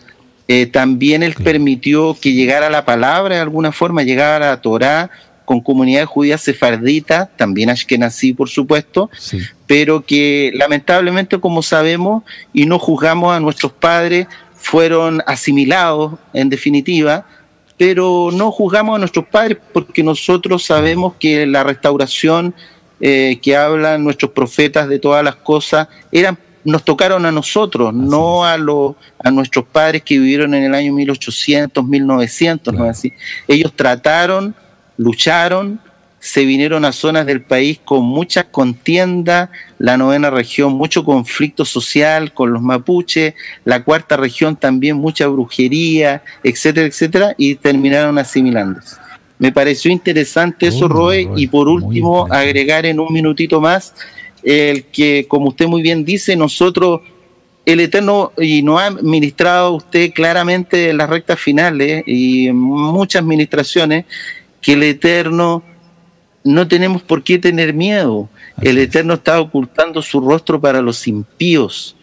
eh, también él permitió que llegara la palabra de alguna forma, llegara a la Torá con comunidades judías sefarditas, también Ashkenazí, por supuesto, pero que lamentablemente, como sabemos, y no juzgamos a nuestros padres, fueron asimilados, en definitiva, pero no juzgamos a nuestros padres porque nosotros sabemos que la restauración eh, que hablan nuestros profetas de todas las cosas eran nos tocaron a nosotros, no a, los a nuestros padres que vivieron en el año 1800, 1900, ¿no así? Ellos trataron, lucharon, se vinieron a zonas del país con mucha contienda, la novena región mucho conflicto social con los mapuches, la cuarta región también mucha brujería, etcétera, etcétera, y terminaron asimilándose. Me pareció interesante eso, Roe, y por último agregar en un minutito más el que, como usted muy bien dice, nosotros el Eterno, y nos ha ministrado usted claramente en las rectas finales y en muchas administraciones, que el Eterno no tenemos por qué tener miedo. el Eterno está ocultando su rostro para los impíos,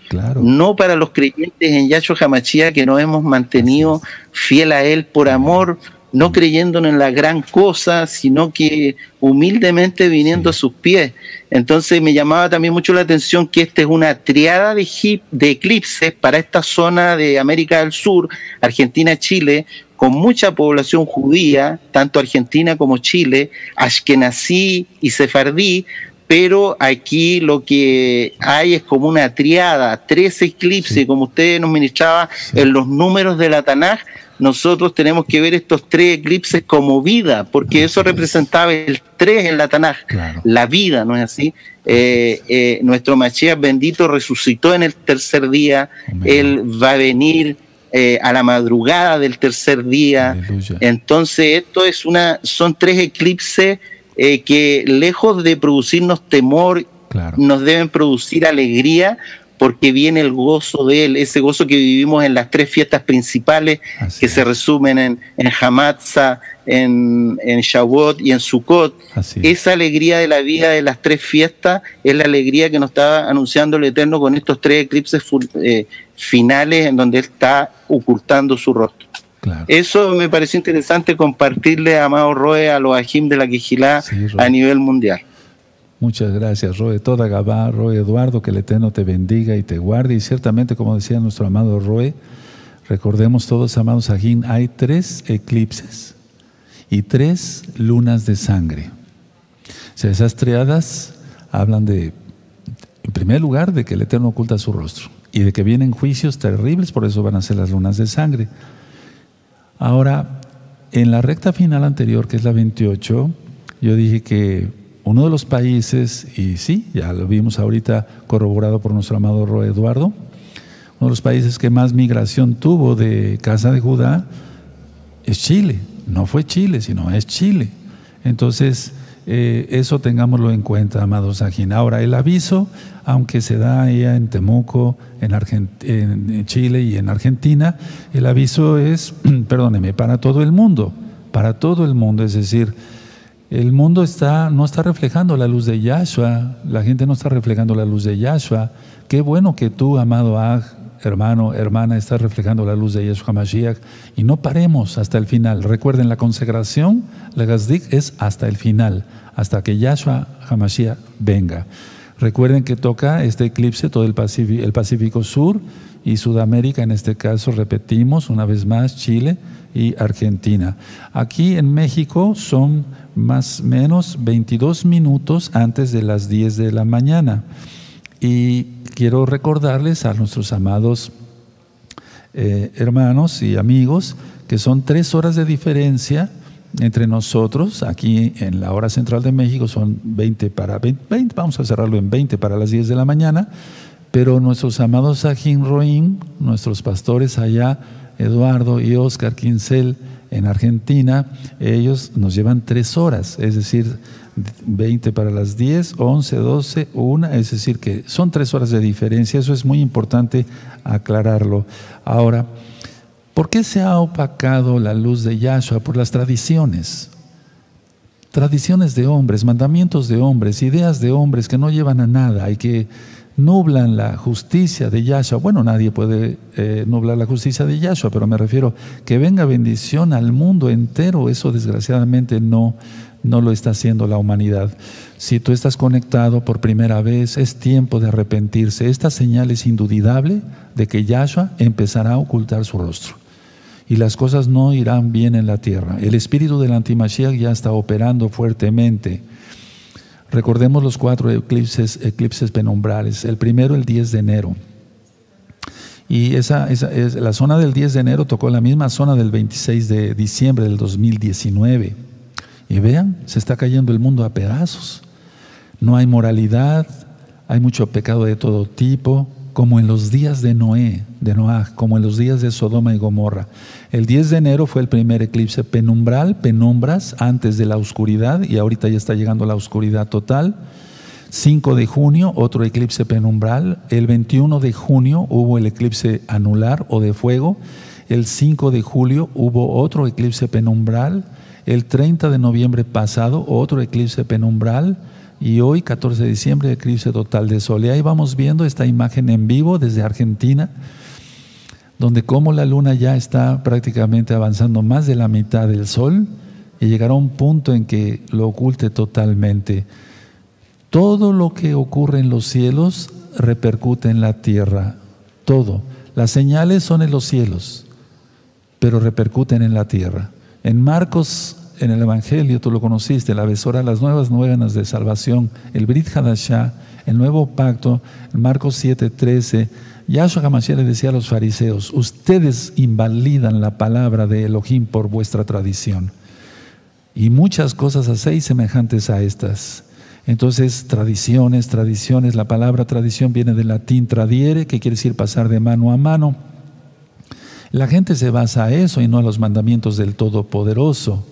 no para los creyentes en Yahshua Hamachía que nos hemos mantenido fiel a Él por amor, no creyendo en la gran cosa, sino que humildemente viniendo a sus pies. Entonces me llamaba también mucho la atención que esta es una triada de, de eclipses para esta zona de América del Sur, Argentina, Chile, con mucha población judía, tanto Argentina como Chile, ashkenazí y sefardí, pero aquí lo que hay es como una triada, tres eclipses, como usted nos ministraba en los números de la Tanaj, nosotros tenemos que ver estos tres eclipses como vida, porque eso representaba el tres en la Tanaj, la vida, ¿no es así? Eh, eh, nuestro Mashiach bendito resucitó en el tercer día, Él va a venir eh, a la madrugada del tercer día. Entonces, esto es una, son tres eclipses eh, que lejos de producirnos temor, nos deben producir alegría porque viene el gozo de Él, ese gozo que vivimos en las tres fiestas principales que se resumen en, en Hamatza, en, en Shavuot y en Sukkot. Esa alegría de la vida de las tres fiestas es la alegría que nos está anunciando el Eterno con estos tres eclipses eh, finales en donde Él está ocultando su rostro. Eso me pareció interesante compartirle, a Amado Roe, a los Ajim de la Quijilá a nivel mundial. Muchas gracias, Roe. Toda Gabá, Roe Eduardo, que el Eterno te bendiga y te guarde. Y ciertamente, como decía nuestro amado Roe, recordemos todos, amados Ajim, hay tres eclipses y tres lunas de sangre. O sea, esas triadas hablan de, en primer lugar, de que el Eterno oculta su rostro y de que vienen juicios terribles, por eso van a ser las lunas de sangre. Ahora, en la recta final anterior, que es la 28, yo dije que uno de los países, y sí, ya lo vimos ahorita corroborado por nuestro amado Roe Eduardo, uno de los países que más migración tuvo de Casa de Judá es Chile no fue Chile, sino es Chile. Entonces, eh, eso tengámoslo en cuenta, amados Ajín. Ahora, el aviso, aunque se da allá en Temuco, en, en Chile y en Argentina, el aviso es, perdóneme, para todo el mundo, para todo el mundo, es decir, el mundo está, no está reflejando la luz de Yahshua, la gente no está reflejando la luz de Yahshua. Qué bueno que tú, amado Aj, hermano, hermana, está reflejando la luz de Yeshua Mashiach y no paremos hasta el final. Recuerden, la consagración, la Gazdik, es hasta el final, hasta que Yahshua HaMashiach venga. Recuerden que toca este eclipse todo el Pacífico, el Pacífico Sur y Sudamérica, en este caso, repetimos una vez más, Chile y Argentina. Aquí en México son más o menos 22 minutos antes de las 10 de la mañana. Y quiero recordarles a nuestros amados eh, hermanos y amigos, que son tres horas de diferencia entre nosotros, aquí en la hora central de México son 20 para 20, vamos a cerrarlo en 20 para las 10 de la mañana, pero nuestros amados Sajin Roim, nuestros pastores allá, Eduardo y Oscar Quincel en Argentina, ellos nos llevan tres horas, es decir, 20 para las 10, 11, 12, 1, es decir, que son tres horas de diferencia, eso es muy importante aclararlo. Ahora, ¿por qué se ha opacado la luz de Yahshua? Por las tradiciones. Tradiciones de hombres, mandamientos de hombres, ideas de hombres que no llevan a nada y que nublan la justicia de Yahshua. Bueno, nadie puede eh, nublar la justicia de Yahshua, pero me refiero que venga bendición al mundo entero. Eso desgraciadamente no, no lo está haciendo la humanidad. Si tú estás conectado por primera vez, es tiempo de arrepentirse. Esta señal es indudable de que Yahshua empezará a ocultar su rostro. Y las cosas no irán bien en la tierra. El espíritu del antimashiach ya está operando fuertemente. Recordemos los cuatro eclipses, eclipses penumbrales. El primero, el 10 de enero. Y esa, esa es, la zona del 10 de enero tocó la misma zona del 26 de diciembre del 2019. Y vean, se está cayendo el mundo a pedazos. No hay moralidad, hay mucho pecado de todo tipo, como en los días de Noé, de Noah, como en los días de Sodoma y Gomorra. El 10 de enero fue el primer eclipse penumbral, penumbras antes de la oscuridad y ahorita ya está llegando la oscuridad total. 5 de junio, otro eclipse penumbral. El 21 de junio hubo el eclipse anular o de fuego. El 5 de julio hubo otro eclipse penumbral. El 30 de noviembre pasado, otro eclipse penumbral. Y hoy, 14 de diciembre, eclipse total de sol. Y ahí vamos viendo esta imagen en vivo desde Argentina, donde como la luna ya está prácticamente avanzando más de la mitad del sol y llegará un punto en que lo oculte totalmente. Todo lo que ocurre en los cielos repercute en la tierra. Todo. Las señales son en los cielos, pero repercuten en la tierra. En Marcos en el Evangelio, tú lo conociste, la besora, las nuevas nuevas de salvación, el Brit Hadashah, el nuevo pacto, en Marcos 7, 13, Yahshua HaMashiach le decía a los fariseos, ustedes invalidan la palabra de Elohim por vuestra tradición. Y muchas cosas hacéis semejantes a estas. Entonces, tradiciones, tradiciones, la palabra tradición viene del latín tradiere, que quiere decir pasar de mano a mano. La gente se basa a eso y no a los mandamientos del Todopoderoso.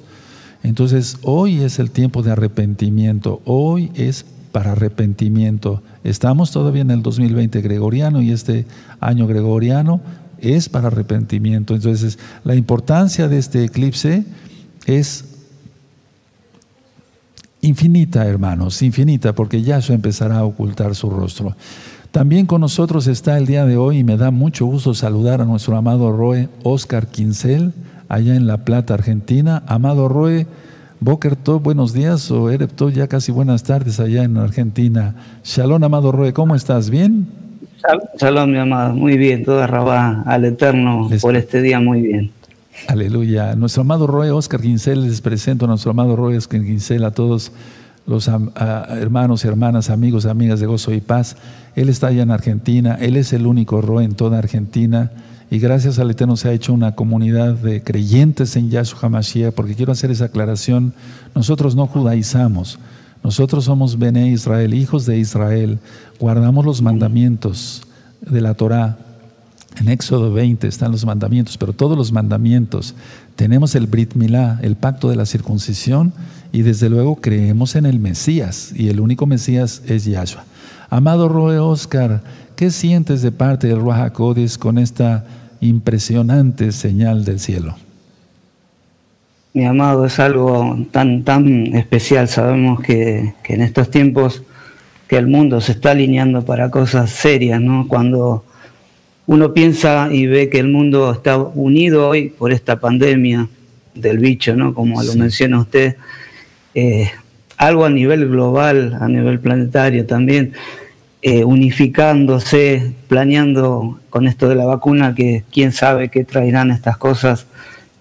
Entonces, hoy es el tiempo de arrepentimiento, hoy es para arrepentimiento. Estamos todavía en el 2020 gregoriano y este año gregoriano es para arrepentimiento. Entonces, la importancia de este eclipse es infinita, hermanos, infinita, porque Yahshua empezará a ocultar su rostro. También con nosotros está el día de hoy y me da mucho gusto saludar a nuestro amado Roe Oscar Quincel allá en La Plata, Argentina. Amado Roe, Boker buenos días, o Erep ya casi buenas tardes allá en Argentina. Shalom, amado Roe, ¿cómo estás? ¿Bien? Shalom, mi amado, muy bien, toda rabá al Eterno por este día, muy bien. Aleluya. Nuestro amado Roe Oscar Quincel, les presento a nuestro amado Roe Oscar Quincel, a todos los hermanos y hermanas, amigos amigas de Gozo y Paz. Él está allá en Argentina, él es el único Roe en toda Argentina y gracias al Eterno se ha hecho una comunidad de creyentes en Yahshua HaMashiach, porque quiero hacer esa aclaración, nosotros no judaizamos, nosotros somos Bene Israel, hijos de Israel, guardamos los mandamientos de la Torah. En Éxodo 20 están los mandamientos, pero todos los mandamientos. Tenemos el Brit Milá, el pacto de la circuncisión, y desde luego creemos en el Mesías, y el único Mesías es Yahshua. Amado Roe Oscar, ¿qué sientes de parte del Ruach con esta impresionante señal del cielo. Mi amado, es algo tan, tan especial. Sabemos que, en estos tiempos que el mundo se está alineando para cosas serias, ¿no? Cuando uno piensa y ve que el mundo está unido hoy por esta pandemia del bicho, ¿no? Como lo menciona usted, eh, algo a nivel global, a nivel planetario también, eh, unificándose, planeando con esto de la vacuna, que quién sabe qué traerán estas cosas.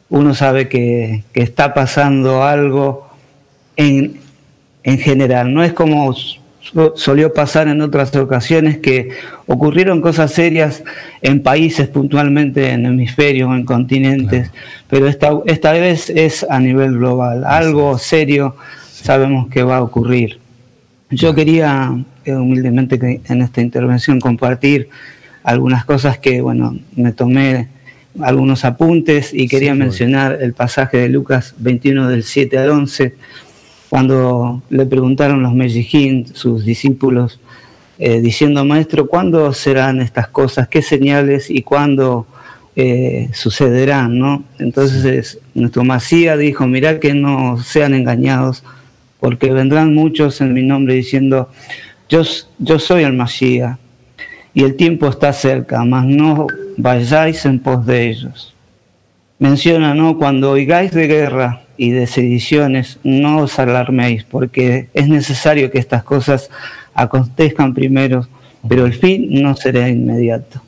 Uno sabe que, está pasando algo en, en, general. No es como solió pasar en otras ocasiones que ocurrieron cosas serias en países puntualmente, en hemisferios, en continentes, pero esta, esta vez es a nivel global. Algo serio sabemos que va a ocurrir. Yo quería eh, humildemente en esta intervención compartir algunas cosas que, bueno, me tomé algunos apuntes y quería mencionar el pasaje de Lucas 21 del 7 al 11 cuando le preguntaron los Mejijín, sus discípulos, eh, diciendo, maestro, ¿cuándo serán estas cosas? ¿Qué señales y cuándo eh, sucederán? ¿no? Entonces nuestro Masía dijo, mirá que no sean engañados, porque vendrán muchos en mi nombre diciendo, yo, yo soy el Masía, y el tiempo está cerca, mas no vayáis en pos de ellos. Menciona, ¿no? Cuando oigáis de guerra y de sediciones, no os alarméis, porque es necesario que estas cosas acontezcan primero, pero el fin no será inmediato.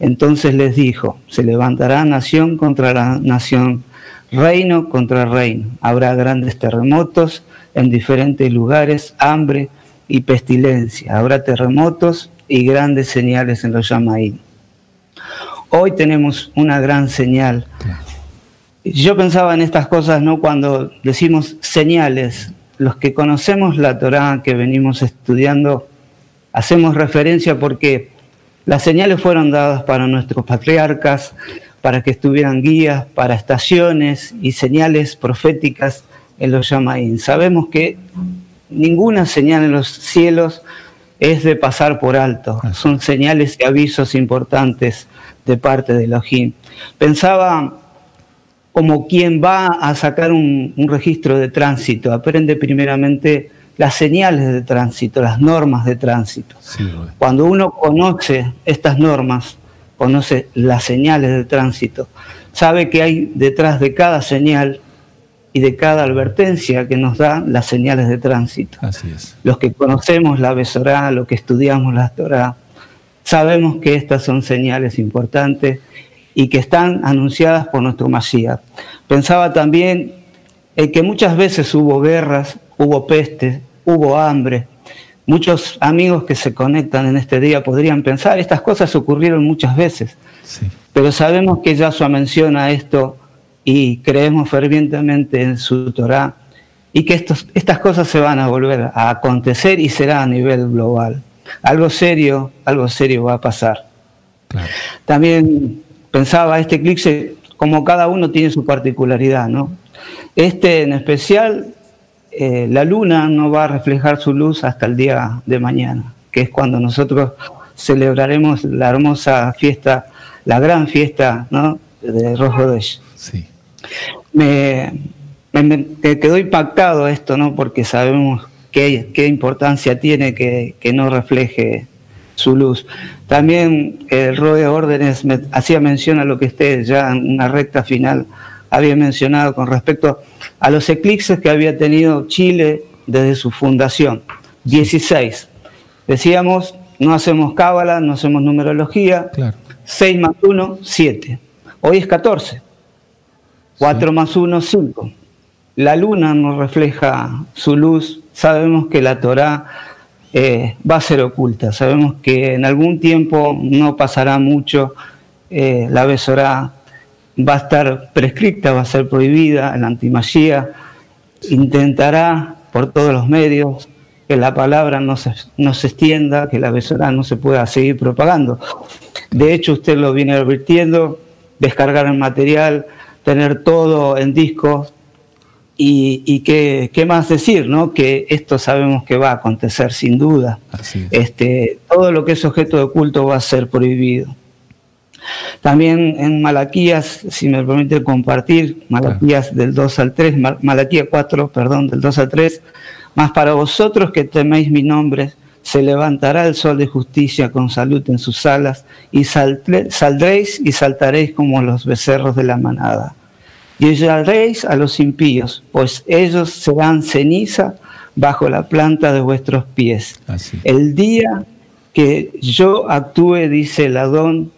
Entonces les dijo, se levantará nación contra la nación, reino contra reino. Habrá grandes terremotos en diferentes lugares, hambre y pestilencia. Habrá terremotos y grandes señales en los Yamaí. Hoy tenemos una gran señal yo pensaba en estas cosas, ¿no? Cuando decimos señales, los que conocemos la Torá que venimos estudiando, hacemos referencia porque las señales fueron dadas para nuestros patriarcas, para que estuvieran guías, para estaciones y señales proféticas en los Yamaín. Sabemos que ninguna señal en los cielos es de pasar por alto, son señales y avisos importantes de parte de Elohim. Pensaba como quien va a sacar un, registro de tránsito, aprende primeramente las señales de tránsito, las normas de tránsito. Cuando uno conoce estas normas, conoce las señales de tránsito, sabe que hay detrás de cada señal y de cada advertencia que nos da las señales de tránsito. Así es. Los que conocemos la Besorá, los que estudiamos la Torah, sabemos que estas son señales importantes y que están anunciadas por nuestro Masías. Pensaba también en que muchas veces hubo guerras, hubo peste, hubo hambre. Muchos amigos que se conectan en este día podrían pensar, estas cosas ocurrieron muchas veces, pero sabemos que Yahshua menciona esto y creemos fervientemente en su Torah y que estos, estas cosas se van a volver a acontecer y será a nivel global. Algo serio, algo serio va a pasar. También pensaba este eclipse, como cada uno tiene su particularidad, ¿no? Este en especial, eh, la luna no va a reflejar su luz hasta el día de mañana, que es cuando nosotros celebraremos la hermosa fiesta, la gran fiesta ¿no? de Rojo Sí. Me, quedó impactado esto, ¿no? Porque sabemos qué, qué importancia tiene que, que no refleje su luz. También el rol de órdenes me hacía mención a lo que usted ya en una recta final había mencionado con respecto a los eclipses que había tenido Chile desde su fundación. 16. Decíamos, no hacemos cábala, no hacemos numerología. 6 más 1, 7. Hoy es 14. 4 más 1, 5. La luna nos refleja su luz. Sabemos que la Torah eh, va a ser oculta. Sabemos que en algún tiempo no pasará mucho, eh, la besora va a estar prescripta, va a ser prohibida, la antimagía intentará por todos los medios que la palabra no se, no se extienda, que la besora no se pueda seguir propagando. De hecho, usted lo viene advirtiendo, descargar el material, tener todo en discos, y, qué, más decir, ¿no? Que esto sabemos que va a acontecer sin duda. Este, todo lo que es objeto de culto va a ser prohibido. También en Malaquías, si me permite compartir, Malaquías del 2 al 3, Malaquías 4, perdón, del 2 al 3, más para vosotros que teméis mi nombre, se levantará el sol de justicia con salud en sus alas, y saldréis y saltaréis como los becerros de la manada. Y hollaréis a los impíos, pues ellos serán ceniza bajo la planta de vuestros pies. El día que yo actúe, dice el Adón,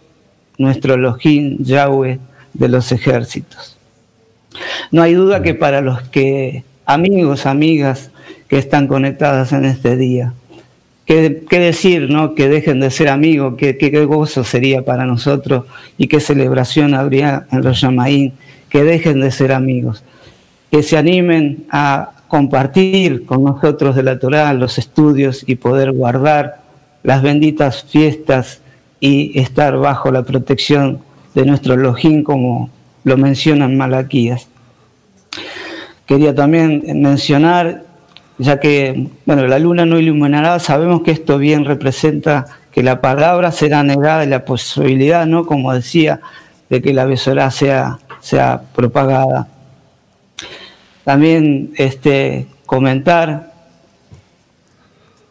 nuestro Elohim Yahweh de los ejércitos. No hay duda que para los que, amigos, amigas que están conectadas en este día, qué, decir, ¿no? Que dejen de ser amigos, qué, qué, gozo sería para nosotros y qué celebración habría en los Yamaín, que dejen de ser amigos, que se animen a compartir con nosotros de la Torah los estudios y poder guardar las benditas fiestas y estar bajo la protección de nuestro Elohim como lo mencionan Malaquías. Quería también mencionar ya que, bueno, la luna no iluminará, sabemos que esto bien representa que la palabra será negada y la posibilidad, ¿no? Como decía, de que la besorá sea, sea propagada. También este, comentar,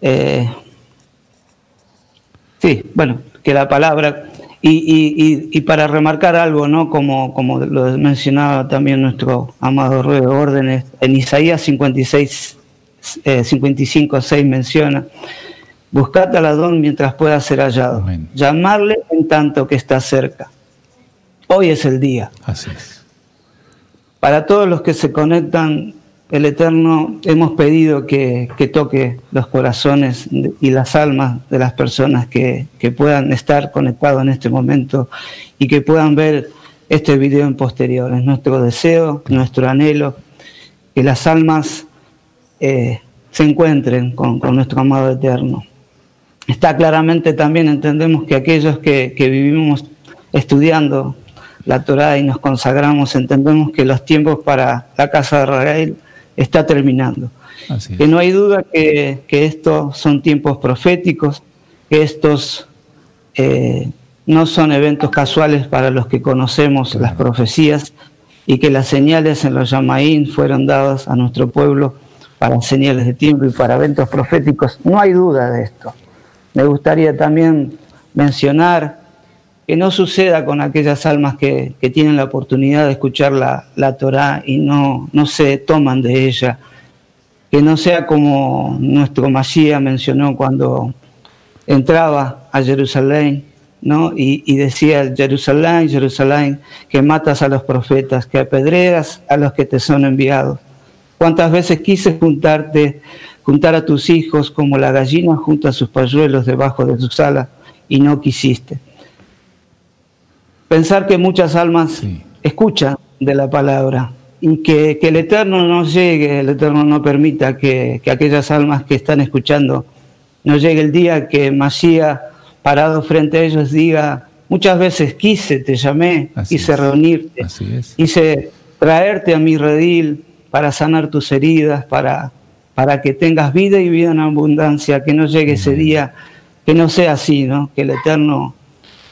eh, sí, bueno, que la palabra, y, y, para remarcar algo, ¿no? Como, como lo mencionaba también nuestro amado Rey de Órdenes, en Isaías 56, eh, 55 6 menciona, buscad al Adón mientras pueda ser hallado, llamarle en tanto que está cerca. Hoy es el día. Así es. Para todos los que se conectan, el Eterno hemos pedido que, toque los corazones y las almas de las personas que, puedan estar conectados en este momento y que puedan ver este video en posterior. Es nuestro deseo, nuestro anhelo, que las almas eh, se encuentren con, nuestro amado eterno. Está claramente también, entendemos que aquellos que, vivimos estudiando la Torah y nos consagramos, entendemos que los tiempos para la casa de Israel está terminando. que no hay duda que, estos son tiempos proféticos, que estos eh, no son eventos casuales para los que conocemos las profecías y que las señales en los Yamaín fueron dadas a nuestro pueblo para señales de tiempo y para eventos proféticos. No hay duda de esto. Me gustaría también mencionar que no suceda con aquellas almas que, tienen la oportunidad de escuchar la, la Torá y no, no se toman de ella. Que no sea como nuestro Masías mencionó cuando entraba a Jerusalén ¿no? y, y decía, Jerusalén, Jerusalén, que matas a los profetas, que apedreas a los que te son enviados. ¿Cuántas veces quise juntarte, juntar a tus hijos como la gallina junta sus pañuelos debajo de sus alas y no quisiste? Pensar que muchas almas escuchan de la palabra y que, el Eterno no llegue, el Eterno no permita que, aquellas almas que están escuchando no llegue el día que Masía, parado frente a ellos, diga, muchas veces quise, te llamé, quise reunirte, quise traerte a mi redil, para sanar tus heridas, para, para que tengas vida y vida en abundancia, que no llegue ese día, que no sea así, ¿no? Que el Eterno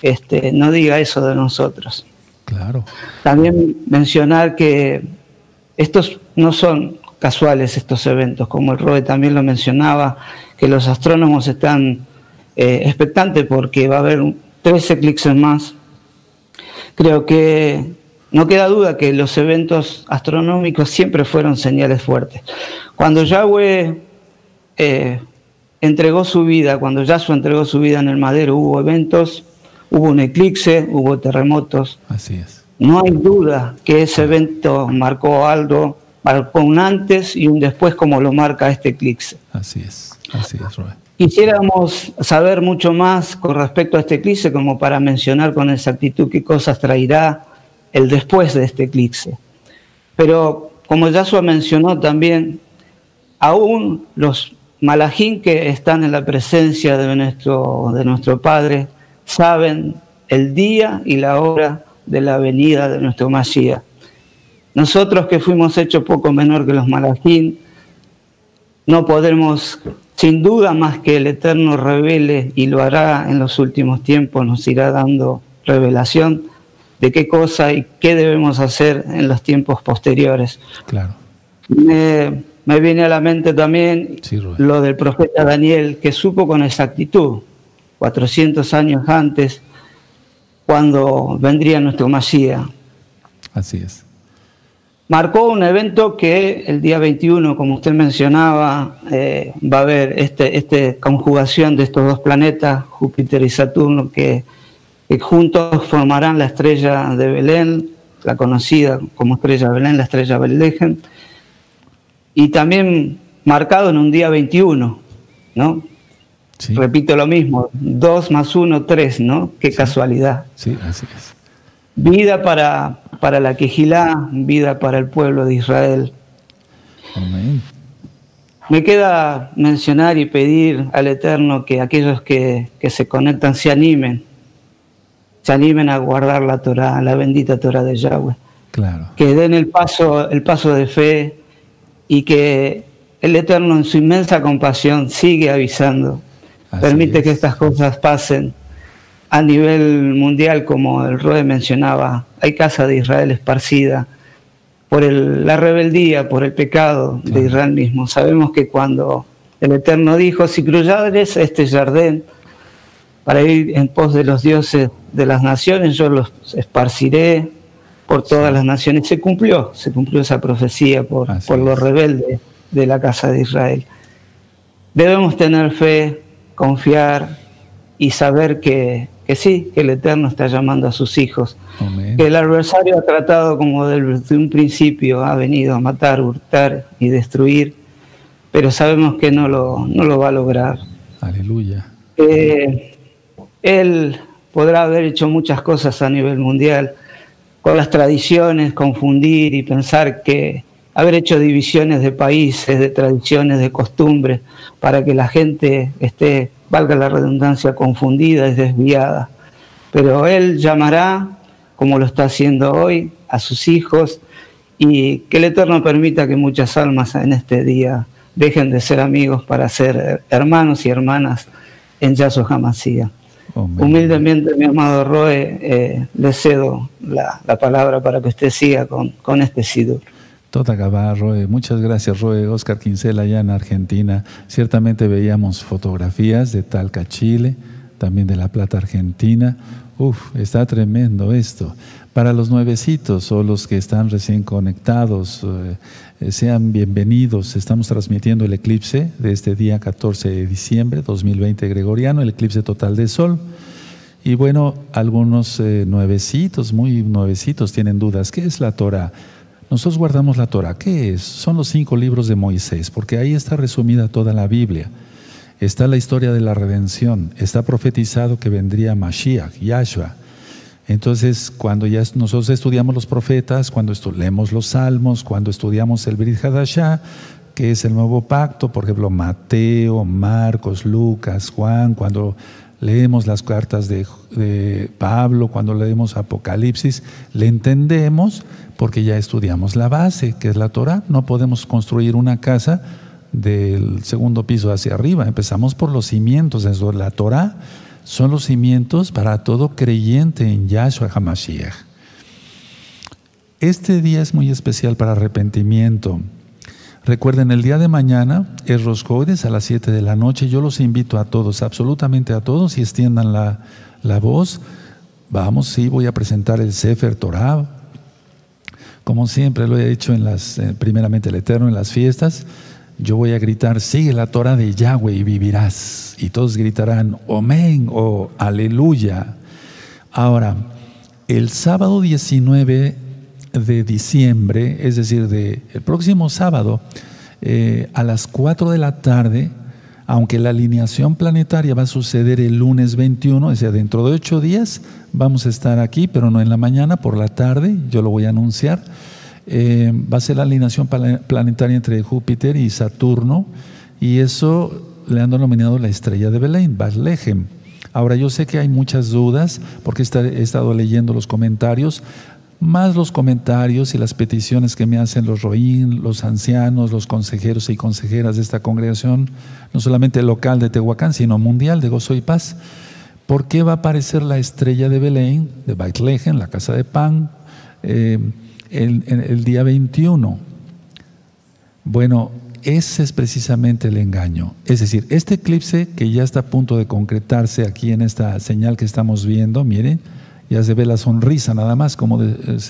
este, no diga eso de nosotros. Claro. También mencionar que estos no son casuales estos eventos, como el Roe también lo mencionaba, que los astrónomos están eh, expectantes porque va a haber tres eclipses más. Creo que no queda duda que los eventos astronómicos siempre fueron señales fuertes. Cuando Yahweh eh, entregó su vida, cuando Yahshua entregó su vida en el madero, hubo eventos, hubo un eclipse, hubo terremotos. Así es. No hay duda que ese evento marcó algo, marcó un antes y un después como lo marca este eclipse. Así es, así es, Robert. Quisiéramos saber mucho más con respecto a este eclipse, como para mencionar con exactitud qué cosas traerá, el después de este eclipse. Pero como Yahshua mencionó también, aún los malajín que están en la presencia de nuestro, de nuestro Padre saben el día y la hora de la venida de nuestro Mashiach. Nosotros que fuimos hechos poco menor que los malajín, no podremos, sin duda más que el Eterno revele y lo hará en los últimos tiempos, nos irá dando revelación de qué cosa y qué debemos hacer en los tiempos posteriores. Claro. Me, viene a la mente también lo del profeta Daniel, que supo con exactitud, 400 años antes, cuando vendría nuestro Masía. Así es. Marcó un evento que el día 21, como usted mencionaba, eh, va a haber esta este conjugación de estos dos planetas, Júpiter y Saturno, que que juntos formarán la estrella de Belén, la conocida como estrella de Belén, la estrella Belén, y también marcado en un día 21, ¿no? Repito lo mismo, dos más uno, tres, ¿no? Qué casualidad. Sí, así es. Vida para, para la Quejilá, vida para el pueblo de Israel. Amén. Me queda mencionar y pedir al Eterno que aquellos que, se conectan se animen, se animen a guardar la Torah, la bendita Torah de Yahweh. Claro. Que den el paso, el paso de fe y que el Eterno en su inmensa compasión sigue avisando. Permite que estas cosas pasen a nivel mundial, como el Rode mencionaba. Hay casa de Israel esparcida por la rebeldía, por el pecado de Israel mismo. Sabemos que cuando el Eterno dijo, si cruzares este jardín para ir en pos de los dioses de las naciones, yo los esparciré por todas las naciones. Se cumplió, se cumplió esa profecía por, por los rebeldes de la casa de Israel. Debemos tener fe, confiar y saber que que sí, que el Eterno está llamando a sus hijos, que el adversario ha tratado como desde un principio, ha venido a matar, hurtar y destruir, pero sabemos que no lo, no lo va a lograr. Aleluya. él podrá haber hecho muchas cosas a nivel mundial, con las tradiciones, confundir y pensar que haber hecho divisiones de países, de tradiciones, de costumbres, para que la gente esté valga la redundancia, confundida y desviada. Pero Él llamará, como lo está haciendo hoy, a sus hijos y que el Eterno permita que muchas almas en este día dejen de ser amigos para ser hermanos y hermanas en Yaso Jamasía. Humildemente, mi amado Roe, eh, le cedo la, palabra para que usted siga con, con este sidur. Tota Roe. Muchas gracias, Roe. Oscar Quincela, allá en Argentina. Ciertamente veíamos fotografías de Talca, Chile, también de La Plata, Argentina. Uf, está tremendo esto. Para los nuevecitos o los que están recién conectados, eh, sean bienvenidos. Estamos transmitiendo el eclipse de este día 14 de diciembre 2020 gregoriano, el eclipse total de sol. Y bueno, algunos eh, nuevecitos, muy nuevecitos, tienen dudas. ¿Qué es la Torah? Nosotros guardamos la Torah. ¿Qué es? Son los cinco libros de Moisés, porque ahí está resumida toda la Biblia. Está la historia de la redención. Está profetizado que vendría Mashiach, Yahshua. Entonces, cuando ya nosotros estudiamos los profetas, cuando leemos los salmos, cuando estudiamos el Brit Hadashah, que es el nuevo pacto, por ejemplo, Mateo, Marcos, Lucas, Juan, cuando leemos las cartas de, Pablo, cuando leemos Apocalipsis, le entendemos porque ya estudiamos la base, que es la Torah. No podemos construir una casa del segundo piso hacia arriba. Empezamos por los cimientos. de la Torah son los cimientos para todo creyente en Yahshua HaMashiach. Este día es muy especial para arrepentimiento. Recuerden, el día de mañana es Roscoides a las 7 de la noche. Yo los invito a todos, absolutamente a todos, y extiendan la, la voz. Vamos, sí, voy a presentar el Sefer Torah como siempre lo he hecho en las, eh, primeramente el Eterno en las fiestas, yo voy a gritar, sigue la Torah de Yahweh y vivirás. Y todos gritarán, Amén o Aleluya. Ahora, el sábado 19 de diciembre, es decir, de, el próximo sábado, eh, a las 4 de la tarde, aunque la alineación planetaria va a suceder el lunes 21, o sea, dentro de ocho días vamos a estar aquí, pero no en la mañana, por la tarde, yo lo voy a anunciar. Eh, va a ser la alineación planetaria entre Júpiter y Saturno, y eso le han denominado la estrella de Belén, Bethlehem. Ahora, yo sé que hay muchas dudas, porque he estado leyendo los comentarios más los comentarios y las peticiones que me hacen los roín, los ancianos, los consejeros y consejeras de esta congregación, no solamente local de Tehuacán, sino mundial de Gozo y Paz. ¿Por qué va a aparecer la estrella de Belén, de Bethlehem, la casa de pan, eh, el día 21? Bueno, ese es precisamente el engaño. Es decir, este eclipse que ya está a punto de concretarse aquí en esta señal que estamos viendo, miren, ya se ve la sonrisa nada más, como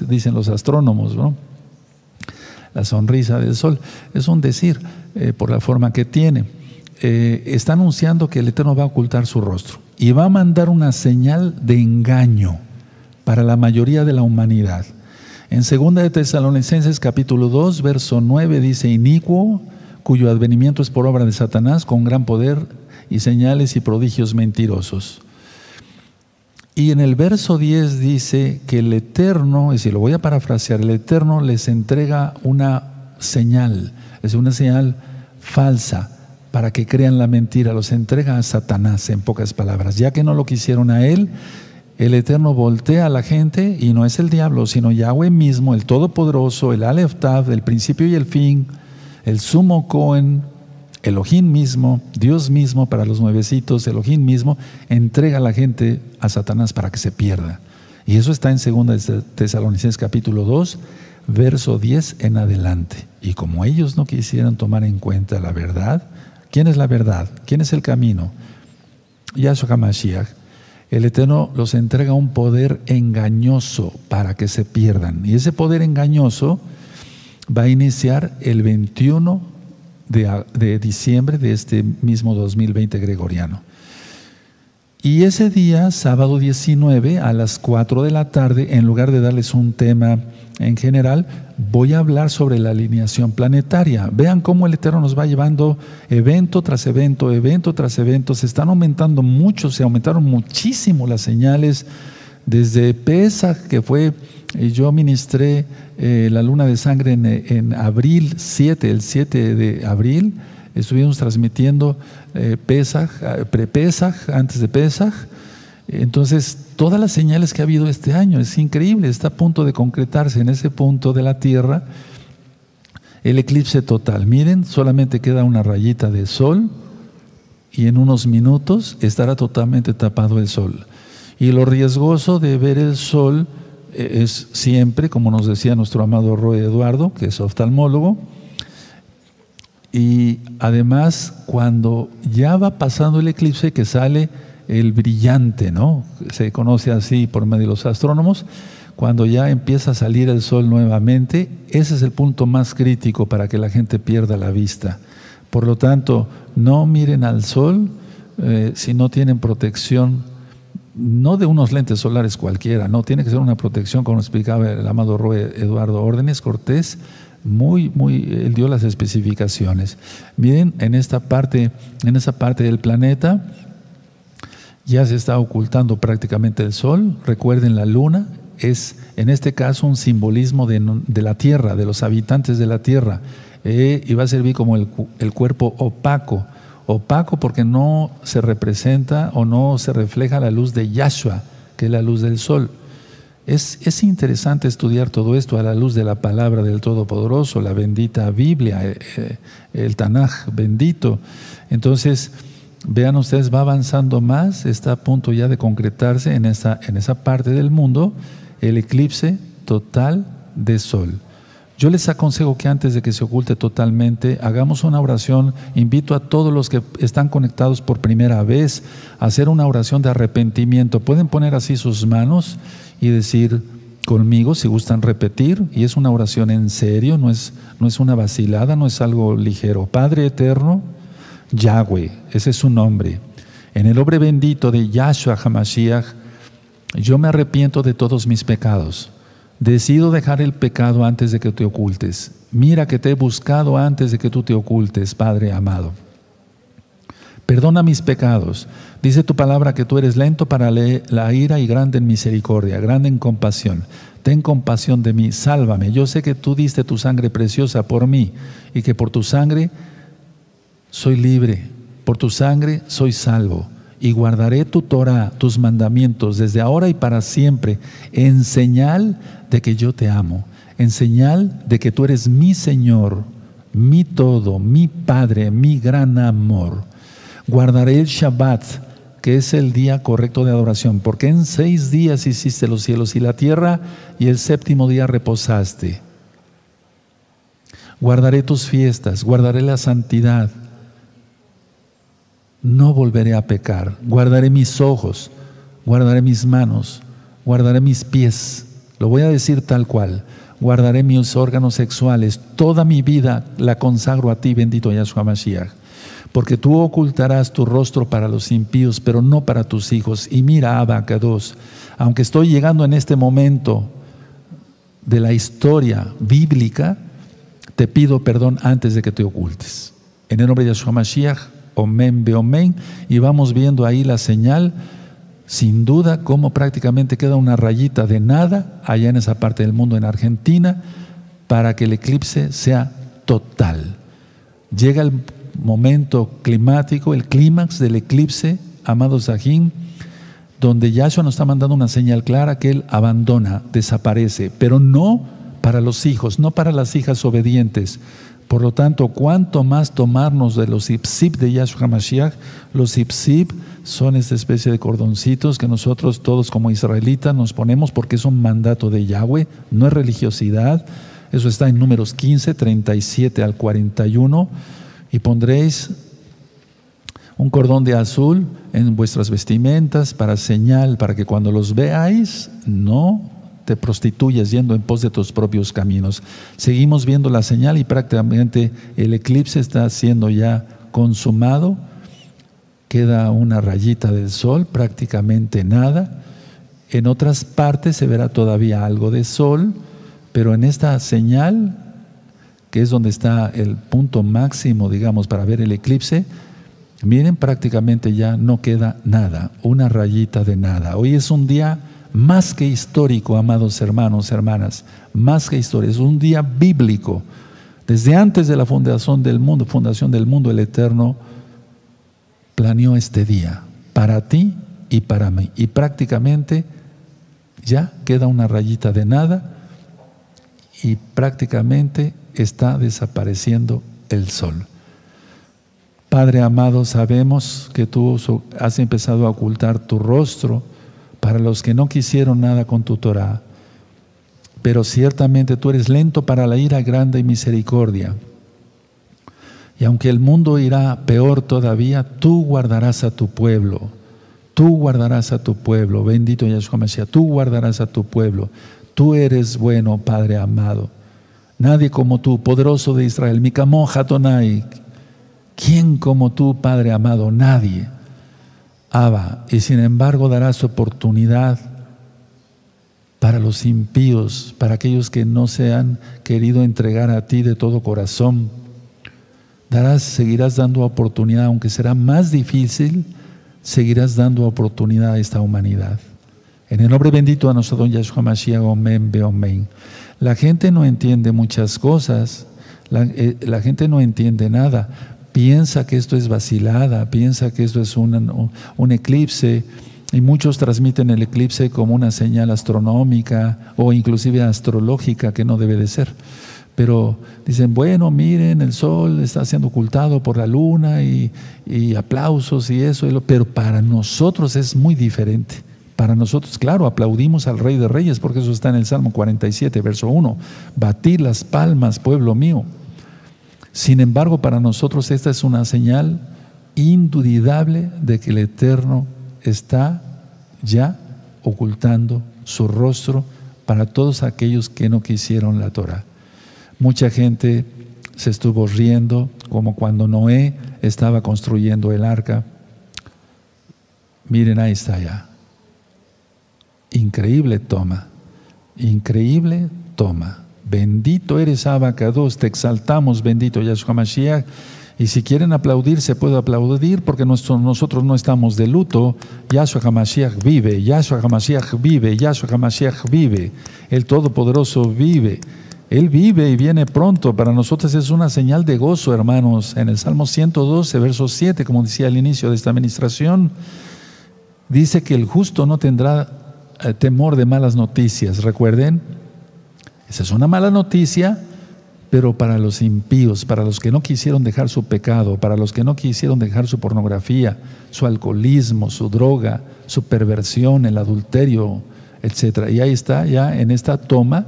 dicen los astrónomos, ¿no? La sonrisa del sol. Es un decir eh, por la forma que tiene. Eh, está anunciando que el Eterno va a ocultar su rostro y va a mandar una señal de engaño para la mayoría de la humanidad. En 2 de Tesalonicenses capítulo 2, verso 9 dice, inicuo, cuyo advenimiento es por obra de Satanás, con gran poder y señales y prodigios mentirosos. Y en el verso 10 dice que el Eterno, es decir, lo voy a parafrasear, el Eterno les entrega una señal, es una señal falsa para que crean la mentira, los entrega a Satanás en pocas palabras. Ya que no lo quisieron a él, el Eterno voltea a la gente y no es el diablo, sino Yahweh mismo, el Todopoderoso, el Aleph el principio y el fin, el sumo Cohen, Elohim mismo, Dios mismo para los nuevecitos, Elohim mismo, entrega a la gente a Satanás para que se pierda. Y eso está en 2 Tesalonicenses capítulo 2, verso 10 en adelante. Y como ellos no quisieran tomar en cuenta la verdad, ¿quién es la verdad? ¿Quién es el camino? Yahshua HaMashiach. El Eterno los entrega un poder engañoso para que se pierdan. Y ese poder engañoso va a iniciar el 21 de, diciembre de este mismo 2020 gregoriano. Y ese día, sábado 19, a las 4 de la tarde, en lugar de darles un tema en general, voy a hablar sobre la alineación planetaria. Vean cómo el Eterno nos va llevando evento tras evento, evento tras evento. Se están aumentando mucho, se aumentaron muchísimo las señales desde Pesach, que fue, yo ministré eh, la luna de sangre en, abril 7, el 7 de abril, estuvimos transmitiendo eh, Pesach, eh, pre-Pesach, antes de Pesach. Entonces, todas las señales que ha habido este año, es increíble, está a punto de concretarse en ese punto de la Tierra el eclipse total. Miren, solamente queda una rayita de sol y en unos minutos estará totalmente tapado el sol. Y lo riesgoso de ver el sol es siempre, como nos decía nuestro amado Roy Eduardo, que es oftalmólogo, y además cuando ya va pasando el eclipse que sale el brillante, ¿no? Se conoce así por medio de los astrónomos, cuando ya empieza a salir el sol nuevamente, ese es el punto más crítico para que la gente pierda la vista. Por lo tanto, no miren al sol eh, si no tienen protección no de unos lentes solares cualquiera, no, tiene que ser una protección, como explicaba el amado Roe Eduardo Órdenes Cortés, muy, muy, él dio las especificaciones. Miren, en esta parte, en esa parte del planeta ya se está ocultando prácticamente el sol. Recuerden, la luna es, en este caso, un simbolismo de, la tierra, de los habitantes de la tierra, eh, y va a servir como el, el cuerpo opaco opaco porque no se representa o no se refleja la luz de Yahshua, que es la luz del sol. Es, es, interesante estudiar todo esto a la luz de la palabra del Todopoderoso, la bendita Biblia, eh, eh, el Tanaj bendito. Entonces, vean ustedes, va avanzando más, está a punto ya de concretarse en esa, en esa parte del mundo el eclipse total de sol. Yo les aconsejo que antes de que se oculte totalmente, hagamos una oración. Invito a todos los que están conectados por primera vez a hacer una oración de arrepentimiento. Pueden poner así sus manos y decir conmigo si gustan repetir. Y es una oración en serio, no es, no es una vacilada, no es algo ligero. Padre eterno, Yahweh, ese es su nombre. En el nombre bendito de Yahshua HaMashiach, yo me arrepiento de todos mis pecados Decido dejar el pecado antes de que te ocultes. Mira que te he buscado antes de que tú te ocultes, Padre amado. Perdona mis pecados. Dice tu palabra que tú eres lento para la ira y grande en misericordia, grande en compasión. Ten compasión de mí, sálvame. Yo sé que tú diste tu sangre preciosa por mí y que por tu sangre soy libre, por tu sangre soy salvo y guardaré tu Torah, tus mandamientos desde ahora y para siempre, en señal de que yo te amo, en señal de que tú eres mi Señor, mi todo, mi Padre, mi gran amor. Guardaré el Shabbat, que es el día correcto de adoración, porque en seis días hiciste los cielos y la tierra, y el séptimo día reposaste. Guardaré tus fiestas, guardaré la santidad no volveré a pecar. Guardaré mis ojos, guardaré mis manos, guardaré mis pies. Lo voy a decir tal cual. Guardaré mis órganos sexuales. Toda mi vida la consagro a ti, bendito Yahshua Mashiach. Porque tú ocultarás tu rostro para los impíos, pero no para tus hijos. Y mira, Abacados, aunque estoy llegando en este momento de la historia bíblica, te pido perdón antes de que te ocultes. En el nombre de Yahshua Mashiach, Omen Beomen, y vamos viendo ahí la señal, sin duda, como prácticamente queda una rayita de nada allá en esa parte del mundo, en Argentina, para que el eclipse sea total. Llega el momento climático, el clímax del eclipse, amado Sajín, donde Yahshua nos está mandando una señal clara que Él abandona, desaparece, pero no para los hijos, no para las hijas obedientes. Por lo tanto, cuanto más tomarnos de los ipsip de Yahshua HaMashiach, los ipsip son esta especie de cordoncitos que nosotros todos como israelitas nos ponemos porque es un mandato de Yahweh, no es religiosidad. Eso está en números 15, 37 al 41. Y pondréis un cordón de azul en vuestras vestimentas para señal, para que cuando los veáis no te prostituyas yendo en pos de tus propios caminos. Seguimos viendo la señal y prácticamente el eclipse está siendo ya consumado. Queda una rayita del sol, prácticamente nada. En otras partes se verá todavía algo de sol, pero en esta señal, que es donde está el punto máximo, digamos, para ver el eclipse, Miren, prácticamente ya no queda nada, una rayita de nada. Hoy es un día más que histórico, amados hermanos, hermanas, más que histórico, es un día bíblico. Desde antes de la fundación del mundo, fundación del mundo, el Eterno planeó este día para ti y para mí. Y prácticamente ya queda una rayita de nada y prácticamente está desapareciendo el sol. Padre amado, sabemos que tú has empezado a ocultar tu rostro para los que no quisieron nada con tu Torah, pero ciertamente tú eres lento para la ira grande y misericordia. Y aunque el mundo irá peor todavía, tú guardarás a tu pueblo. Tú guardarás a tu pueblo. Bendito Yahshua Mashiach. Tú guardarás a tu pueblo. Tú eres bueno, Padre amado. Nadie como tú, poderoso de Israel. Mikamo Hatonai, ¿Quién como tú, Padre amado? Nadie. Abba, y sin embargo darás oportunidad para los impíos, para aquellos que no se han querido entregar a ti de todo corazón. Darás, seguirás dando oportunidad, aunque será más difícil, seguirás dando oportunidad a esta humanidad. En el nombre bendito de nuestro don Yahshua Mashiach, Omen, Beomen. La gente no entiende muchas cosas, la, eh, la gente no entiende nada, piensa que esto es vacilada, piensa que esto es un, un eclipse, y muchos transmiten el eclipse como una señal astronómica o inclusive astrológica que no debe de ser. Pero dicen, bueno, miren, el sol está siendo ocultado por la luna y, y aplausos y eso, pero para nosotros es muy diferente. Para nosotros, claro, aplaudimos al Rey de Reyes, porque eso está en el Salmo 47, verso 1. Batir las palmas, pueblo mío. Sin embargo, para nosotros esta es una señal indudable de que el Eterno está ya ocultando su rostro para todos aquellos que no quisieron la Torah. Mucha gente se estuvo riendo, como cuando Noé estaba construyendo el arca. Miren, ahí está ya. Increíble toma, increíble toma. Bendito eres Abacados, te exaltamos, bendito Yahshua Mashiach. Y si quieren aplaudir, se puede aplaudir porque nosotros no estamos de luto. Yahshua HaMashiach vive, Yahshua HaMashiach vive, Yahshua HaMashiach vive. El Todopoderoso vive. Él vive y viene pronto. Para nosotros es una señal de gozo, hermanos. En el Salmo 112, verso 7, como decía al inicio de esta administración, dice que el justo no tendrá eh, temor de malas noticias. Recuerden, esa es una mala noticia, pero para los impíos, para los que no quisieron dejar su pecado, para los que no quisieron dejar su pornografía, su alcoholismo, su droga, su perversión, el adulterio, etc. Y ahí está, ya en esta toma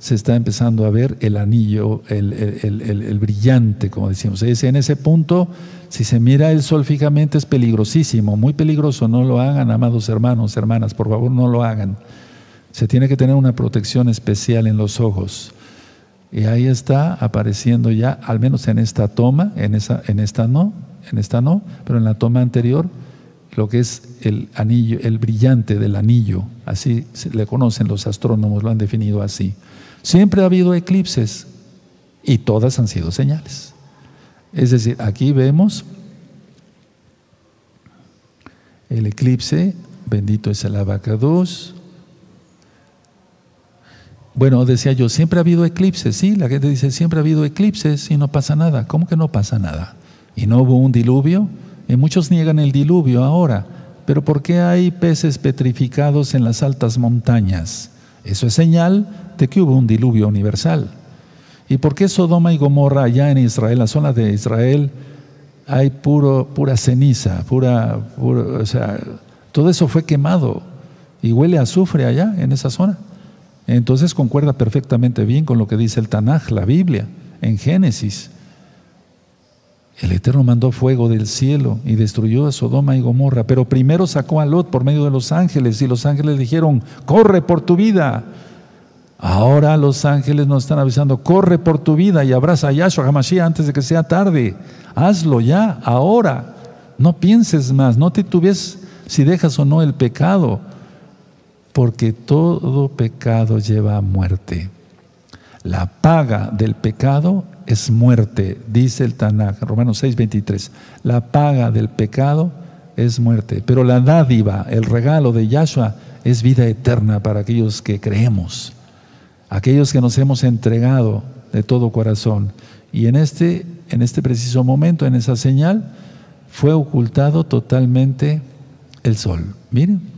se está empezando a ver el anillo, el, brillante, como decimos. en ese punto, si se mira el sol fijamente es peligrosísimo, muy peligroso, no lo hagan, amados hermanos, hermanas, por favor no lo hagan. Se tiene que tener una protección especial en los ojos. Y ahí está apareciendo ya, al menos en esta toma, en, esa, en esta no, en esta no, pero en la toma anterior, lo que es el anillo, el brillante del anillo, así le conocen los astrónomos, lo han definido así. Siempre ha habido eclipses y todas han sido señales. Es decir, aquí vemos el eclipse, bendito es el abacados. Bueno, decía yo, siempre ha habido eclipses, sí, la gente dice, siempre ha habido eclipses y no pasa nada. ¿Cómo que no pasa nada? ¿Y no hubo un diluvio? Y muchos niegan el diluvio ahora, pero ¿por qué hay peces petrificados en las altas montañas? Eso es señal de que hubo un diluvio universal. ¿Y por qué Sodoma y Gomorra allá en Israel, la zona de Israel, hay puro, pura ceniza, pura, o sea, todo eso fue quemado y huele a azufre allá en esa zona. Entonces concuerda perfectamente bien con lo que dice el Tanaj, la Biblia, en Génesis. El Eterno mandó fuego del cielo y destruyó a Sodoma y Gomorra, pero primero sacó a Lot por medio de los ángeles y los ángeles dijeron, corre por tu vida. Ahora los ángeles nos están avisando, corre por tu vida y abraza a Yahshua HaMashiach antes de que sea tarde. Hazlo ya, ahora. No pienses más, no te tuvies si dejas o no el pecado, porque todo pecado lleva a muerte. La paga del pecado es muerte, dice el Tanakh, Romanos 6, 23. La paga del pecado es muerte, pero la dádiva, el regalo de Yahshua es vida eterna para aquellos que creemos aquellos que nos hemos entregado de todo corazón. Y en este, en este preciso momento, en esa señal, fue ocultado totalmente el sol. Miren,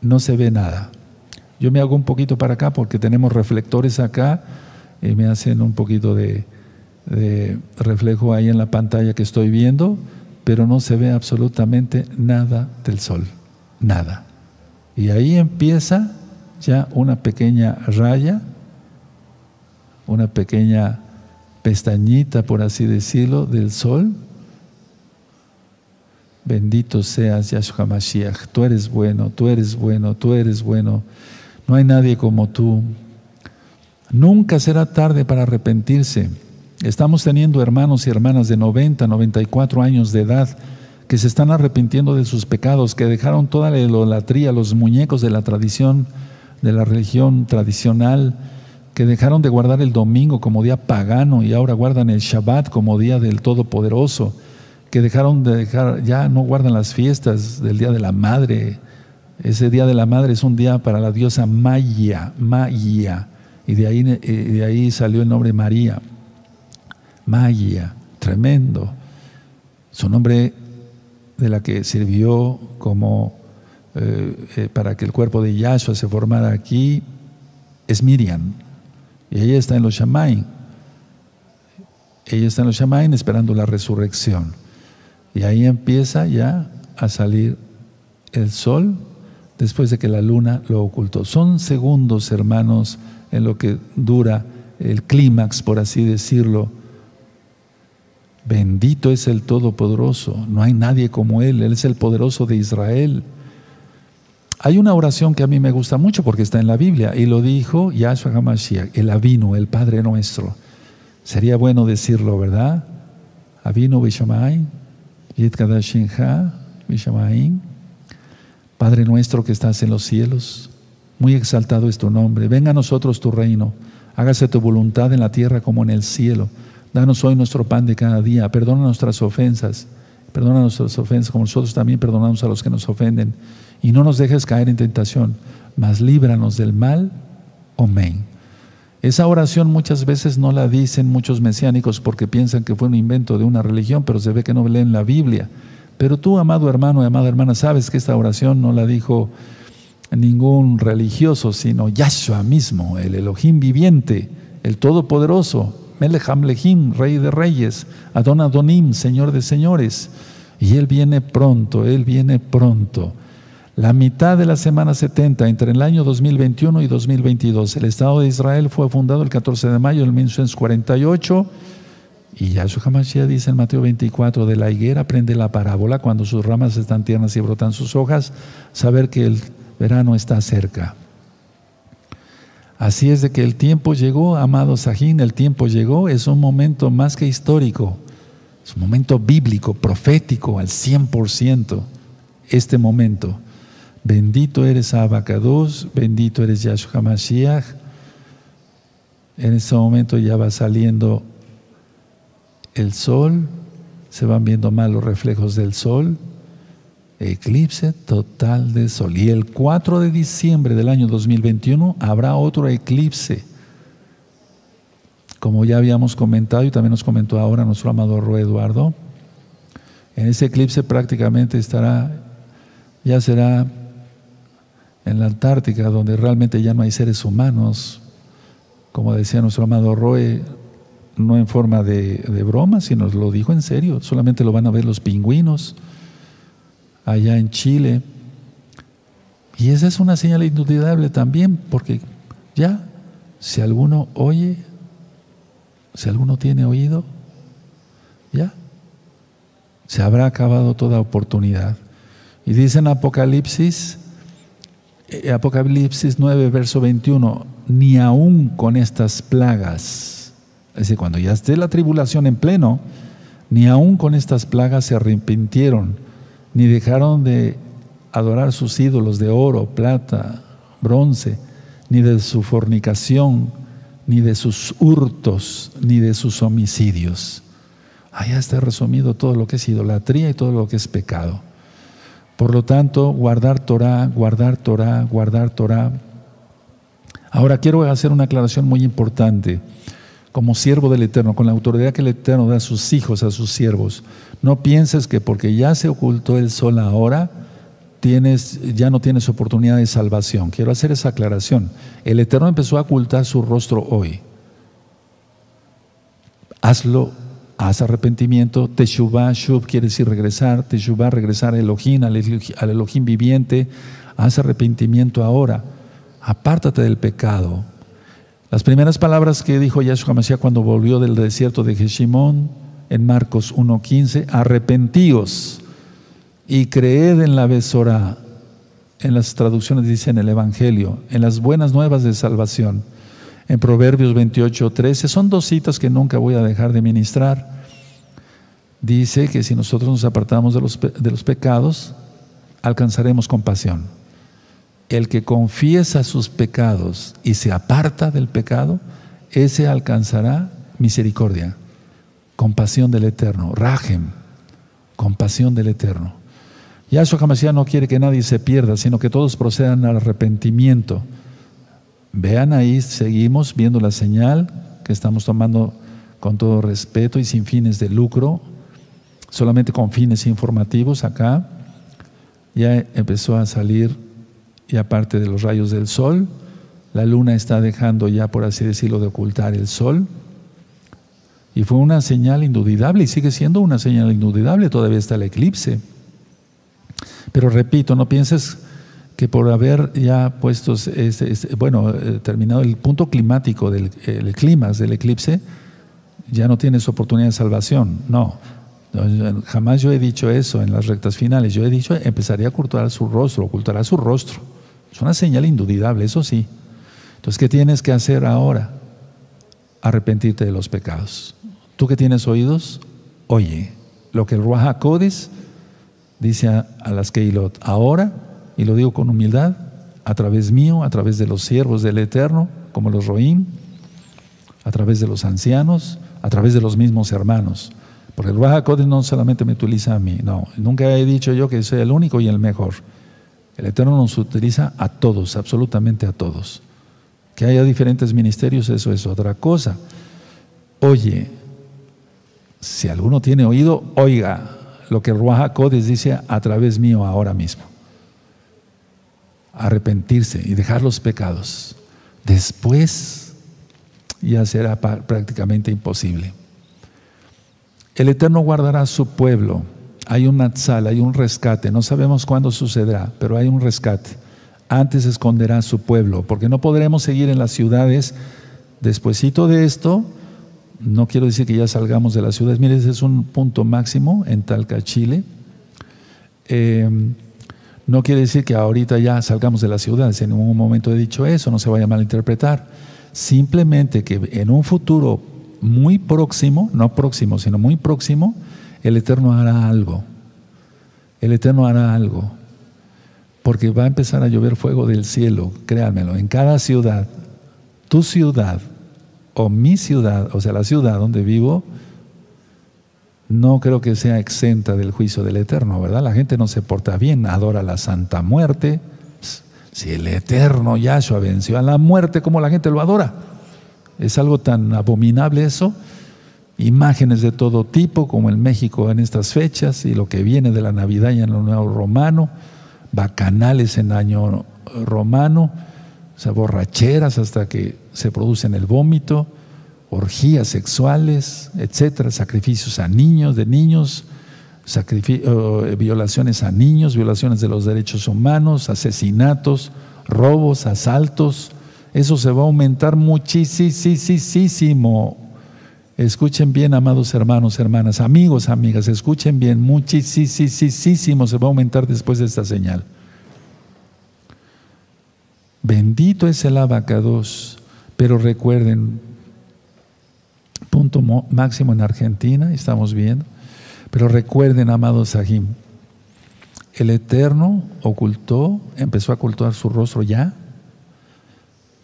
no se ve nada. Yo me hago un poquito para acá porque tenemos reflectores acá y me hacen un poquito de, reflejo ahí en la pantalla que estoy viendo, pero no se ve absolutamente nada del sol, nada. Y ahí empieza ya una pequeña raya una pequeña pestañita, por así decirlo, del sol. Bendito seas, Yahshua Mashiach. Tú eres bueno, tú eres bueno, tú eres bueno. No hay nadie como tú. Nunca será tarde para arrepentirse. Estamos teniendo hermanos y hermanas de 90, 94 años de edad que se están arrepintiendo de sus pecados, que dejaron toda la idolatría, los muñecos de la tradición, de la religión tradicional, que dejaron de guardar el domingo como día pagano y ahora guardan el Shabbat como día del Todopoderoso, que dejaron de dejar, ya no guardan las fiestas del Día de la Madre. Ese Día de la Madre es un día para la diosa Maya, Maya, y de ahí, eh, de ahí salió el nombre María. Maya, tremendo. Su nombre de la que sirvió como eh, eh, para que el cuerpo de Yahshua se formara aquí es Miriam. Y ella está en los Shamaim. Ella está en los Shamaim esperando la resurrección. Y ahí empieza ya a salir el sol después de que la luna lo ocultó. Son segundos, hermanos, en lo que dura el clímax, por así decirlo. Bendito es el Todopoderoso, no hay nadie como Él, Él es el poderoso de Israel. Hay una oración que a mí me gusta mucho porque está en la Biblia y lo dijo Yahshua HaMashiach, el Avino, el Padre nuestro. Sería bueno decirlo, ¿verdad? Avino Vishamay, Padre nuestro que estás en los cielos, muy exaltado es tu nombre. Venga a nosotros tu reino, hágase tu voluntad en la tierra como en el cielo. Danos hoy nuestro pan de cada día, perdona nuestras ofensas, perdona nuestras ofensas como nosotros también perdonamos a los que nos ofenden y no nos dejes caer en tentación, mas líbranos del mal. Amén. Esa oración muchas veces no la dicen muchos mesiánicos porque piensan que fue un invento de una religión, pero se ve que no leen la Biblia. Pero tú, amado hermano y amada hermana, sabes que esta oración no la dijo ningún religioso, sino Yahshua mismo, el Elohim viviente, el Todopoderoso, Melech Lehim, Rey de Reyes, Adon Adonim, Señor de Señores. Y Él viene pronto, Él viene pronto. La mitad de la semana 70, entre el año 2021 y 2022, el Estado de Israel fue fundado el 14 de mayo del 1948 y Yahshua HaMashiach dice en Mateo 24, de la higuera prende la parábola cuando sus ramas están tiernas y brotan sus hojas, saber que el verano está cerca. Así es de que el tiempo llegó, amado Sajín, el tiempo llegó, es un momento más que histórico, es un momento bíblico, profético al 100%, este momento. Bendito eres Abacados, bendito eres Yahshua Mashiach. En este momento ya va saliendo el sol, se van viendo más los reflejos del sol Eclipse total de sol. Y el 4 de diciembre del año 2021 habrá otro eclipse. Como ya habíamos comentado y también nos comentó ahora nuestro amado Ro Eduardo, en ese eclipse prácticamente estará, ya será en la Antártica, donde realmente ya no hay seres humanos, como decía nuestro amado Roe, no en forma de, broma, sino lo dijo en serio, solamente lo van a ver los pingüinos allá en Chile. Y esa es una señal indudable también, porque ya, si alguno oye, si alguno tiene oído, ya, se habrá acabado toda oportunidad. Y dice en Apocalipsis, Apocalipsis 9, verso 21, ni aún con estas plagas, es decir, cuando ya esté la tribulación en pleno, ni aún con estas plagas se arrepintieron, ni dejaron de adorar sus ídolos de oro, plata, bronce, ni de su fornicación, ni de sus hurtos, ni de sus homicidios. Allá está resumido todo lo que es idolatría y todo lo que es pecado. Por lo tanto, guardar Torah, guardar Torah, guardar Torah. Ahora quiero hacer una aclaración muy importante. Como siervo del Eterno, con la autoridad que el Eterno da a sus hijos, a sus siervos, no pienses que porque ya se ocultó el sol ahora, tienes, ya no tienes oportunidad de salvación. Quiero hacer esa aclaración. El Eterno empezó a ocultar su rostro hoy. Hazlo haz arrepentimiento, Teshuvah, Shub quiere decir regresar, Teshuvah, regresar a Elohim, al, Elohim viviente, haz arrepentimiento ahora, apártate del pecado. Las primeras palabras que dijo Yahshua Mashiach cuando volvió del desierto de Jeshimón, en Marcos 1.15, arrepentíos y creed en la besora. En las traducciones dicen el Evangelio, en las buenas nuevas de salvación en Proverbios 28, 13. Son dos citas que nunca voy a dejar de ministrar. Dice que si nosotros nos apartamos de los, pecados, alcanzaremos compasión. El que confiesa sus pecados y se aparta del pecado, ese alcanzará misericordia, compasión del Eterno, rajem, compasión del Eterno. Yahshua HaMashiach no quiere que nadie se pierda, sino que todos procedan al arrepentimiento. Vean ahí, seguimos viendo la señal que estamos tomando con todo respeto y sin fines de lucro, solamente con fines informativos acá. Ya empezó a salir, y aparte de los rayos del sol, la luna está dejando ya, por así decirlo, de ocultar el sol. Y fue una señal indudable y sigue siendo una señal indudable, todavía está el eclipse. Pero repito, no pienses que por haber ya puesto, bueno, eh, terminado el punto climático del el clima del eclipse, ya no tienes oportunidad de salvación. No, jamás yo he dicho eso en las rectas finales. Yo he dicho, empezaría a ocultar su rostro, ocultará su rostro. Es una señal indudable, eso sí. Entonces, ¿qué tienes que hacer ahora? Arrepentirte de los pecados. Tú que tienes oídos, oye lo que el Ruach dice a, a las Keilot. Ahora y lo digo con humildad, a través mío, a través de los siervos del Eterno, como los Roim, a través de los ancianos, a través de los mismos hermanos. Porque el Baja no solamente me utiliza a mí, no, nunca he dicho yo que soy el único y el mejor. El Eterno nos utiliza a todos, absolutamente a todos. Que haya diferentes ministerios, eso es otra cosa. Oye, si alguno tiene oído, oiga lo que el Ruaja dice a través mío ahora mismo arrepentirse y dejar los pecados. Después ya será prácticamente imposible. El Eterno guardará su pueblo. Hay un natsal, hay un rescate. No sabemos cuándo sucederá, pero hay un rescate. Antes esconderá su pueblo, porque no podremos seguir en las ciudades. Despuésito de esto, no quiero decir que ya salgamos de las ciudades. Mire, ese es un punto máximo en Talca, Chile. Eh, no quiere decir que ahorita ya salgamos de la ciudad, en ningún momento he dicho eso, no se vaya a malinterpretar. Simplemente que en un futuro muy próximo, no próximo, sino muy próximo, el Eterno hará algo. El Eterno hará algo. Porque va a empezar a llover fuego del cielo, créanmelo, en cada ciudad. Tu ciudad o mi ciudad, o sea, la ciudad donde vivo, no creo que sea exenta del juicio del Eterno, ¿verdad? La gente no se porta bien, adora la Santa Muerte. Si el Eterno Yahshua venció a la muerte, ¿cómo la gente lo adora? Es algo tan abominable eso. Imágenes de todo tipo, como en México en estas fechas, y lo que viene de la Navidad y en el Nuevo Romano, bacanales en año romano, o borracheras hasta que se producen el vómito orgías sexuales, etcétera, sacrificios a niños, de niños, violaciones a niños, violaciones de los derechos humanos, asesinatos, robos, asaltos. Eso se va a aumentar muchísimo. Escuchen bien, amados hermanos, hermanas, amigos, amigas, escuchen bien, muchísimo se va a aumentar después de esta señal. Bendito es el abacados, pero recuerden, punto máximo en Argentina, estamos viendo. Pero recuerden, amados Sahim, el Eterno ocultó, empezó a ocultar su rostro ya,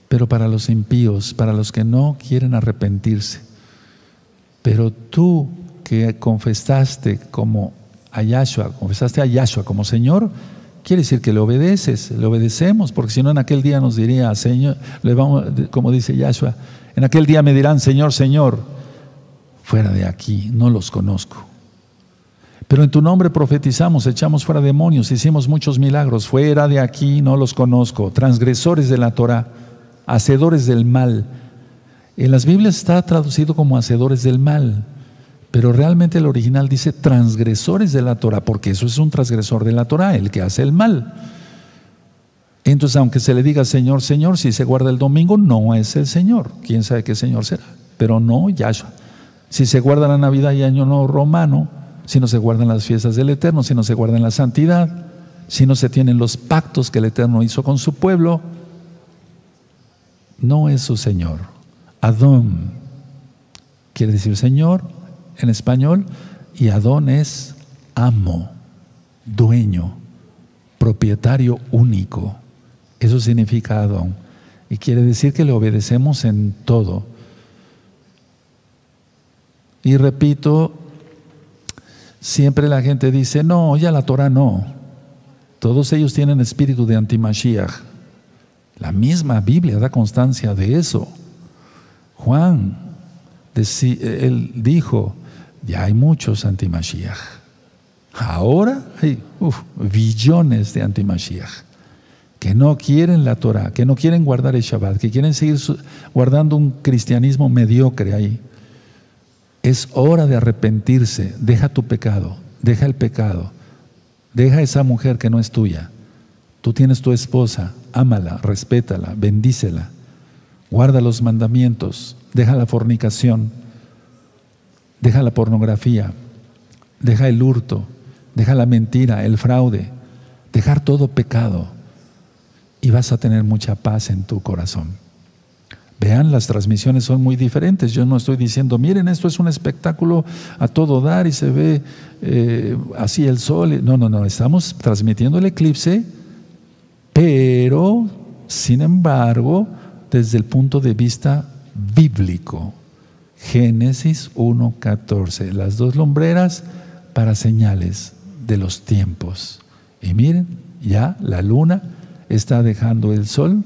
pero para los impíos, para los que no quieren arrepentirse. Pero tú que confesaste como a Yahshua, confesaste a Yahshua como Señor, quiere decir que le obedeces, le obedecemos, porque si no en aquel día nos diría, Señor, le vamos, como dice Yahshua, en aquel día me dirán, Señor, Señor, fuera de aquí, no los conozco. Pero en tu nombre profetizamos, echamos fuera demonios, hicimos muchos milagros, fuera de aquí, no los conozco. Transgresores de la Torah, hacedores del mal. En las Biblias está traducido como hacedores del mal, pero realmente el original dice transgresores de la Torah, porque eso es un transgresor de la Torah, el que hace el mal. Entonces, aunque se le diga Señor, Señor, si se guarda el domingo, no es el Señor. ¿Quién sabe qué Señor será? Pero no Yahshua. Si se guarda la Navidad y Año Nuevo Romano, si no se guardan las fiestas del Eterno, si no se guardan la santidad, si no se tienen los pactos que el Eterno hizo con su pueblo, no es su Señor. Adón quiere decir Señor en español y Adón es amo, dueño, propietario único. Eso significa Adón. Y quiere decir que le obedecemos en todo. Y repito, siempre la gente dice, no, ya la Torah no. Todos ellos tienen espíritu de antimashiach. La misma Biblia da constancia de eso. Juan, él dijo, ya hay muchos antimashiach. Ahora hay billones de antimashiach que no quieren la Torah, que no quieren guardar el Shabbat, que quieren seguir guardando un cristianismo mediocre ahí. Es hora de arrepentirse. Deja tu pecado, deja el pecado, deja esa mujer que no es tuya. Tú tienes tu esposa, ámala, respétala, bendícela, guarda los mandamientos, deja la fornicación, deja la pornografía, deja el hurto, deja la mentira, el fraude, dejar todo pecado y vas a tener mucha paz en tu corazón. Vean, las transmisiones son muy diferentes. Yo no estoy diciendo, miren, esto es un espectáculo a todo dar y se ve eh, así el sol. No, no, no, estamos transmitiendo el eclipse, pero, sin embargo, desde el punto de vista bíblico. Génesis 1.14, las dos lumbreras para señales de los tiempos. Y miren, ya la luna está dejando el sol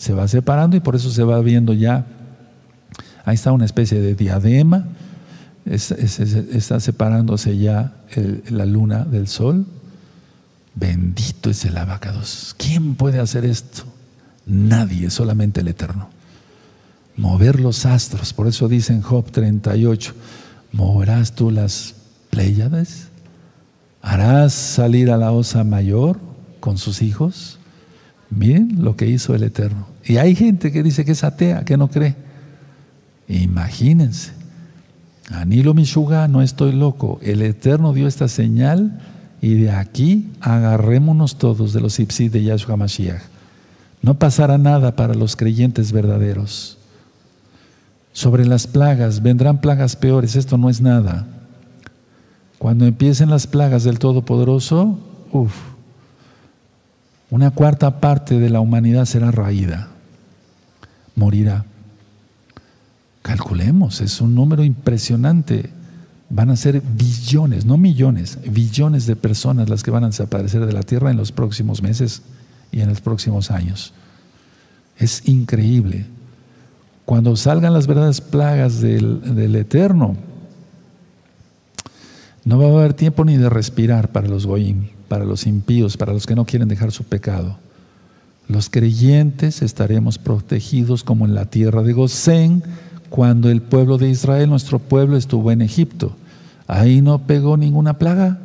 se va separando y por eso se va viendo ya, ahí está una especie de diadema, está separándose ya la luna del sol. Bendito es el abacados. ¿Quién puede hacer esto? Nadie, solamente el Eterno. Mover los astros, por eso dice en Job 38, moverás tú las Pléyades, harás salir a la osa mayor con sus hijos. Miren lo que hizo el Eterno. Y hay gente que dice que es atea, que no cree. Imagínense. Anilo Mishuga, no estoy loco. El Eterno dio esta señal y de aquí agarrémonos todos de los ipsi de Yahshua Mashiach. No pasará nada para los creyentes verdaderos. Sobre las plagas, vendrán plagas peores, esto no es nada. Cuando empiecen las plagas del Todopoderoso, uff, una cuarta parte de la humanidad será raída, morirá. Calculemos, es un número impresionante. Van a ser billones, no millones, billones de personas las que van a desaparecer de la tierra en los próximos meses y en los próximos años. Es increíble. Cuando salgan las verdaderas plagas del, Eterno, no va a haber tiempo ni de respirar para los goyim, para los impíos, para los que no quieren dejar su pecado. Los creyentes estaremos protegidos como en la tierra de Gosén, cuando el pueblo de Israel, nuestro pueblo, estuvo en Egipto. Ahí no pegó ninguna plaga,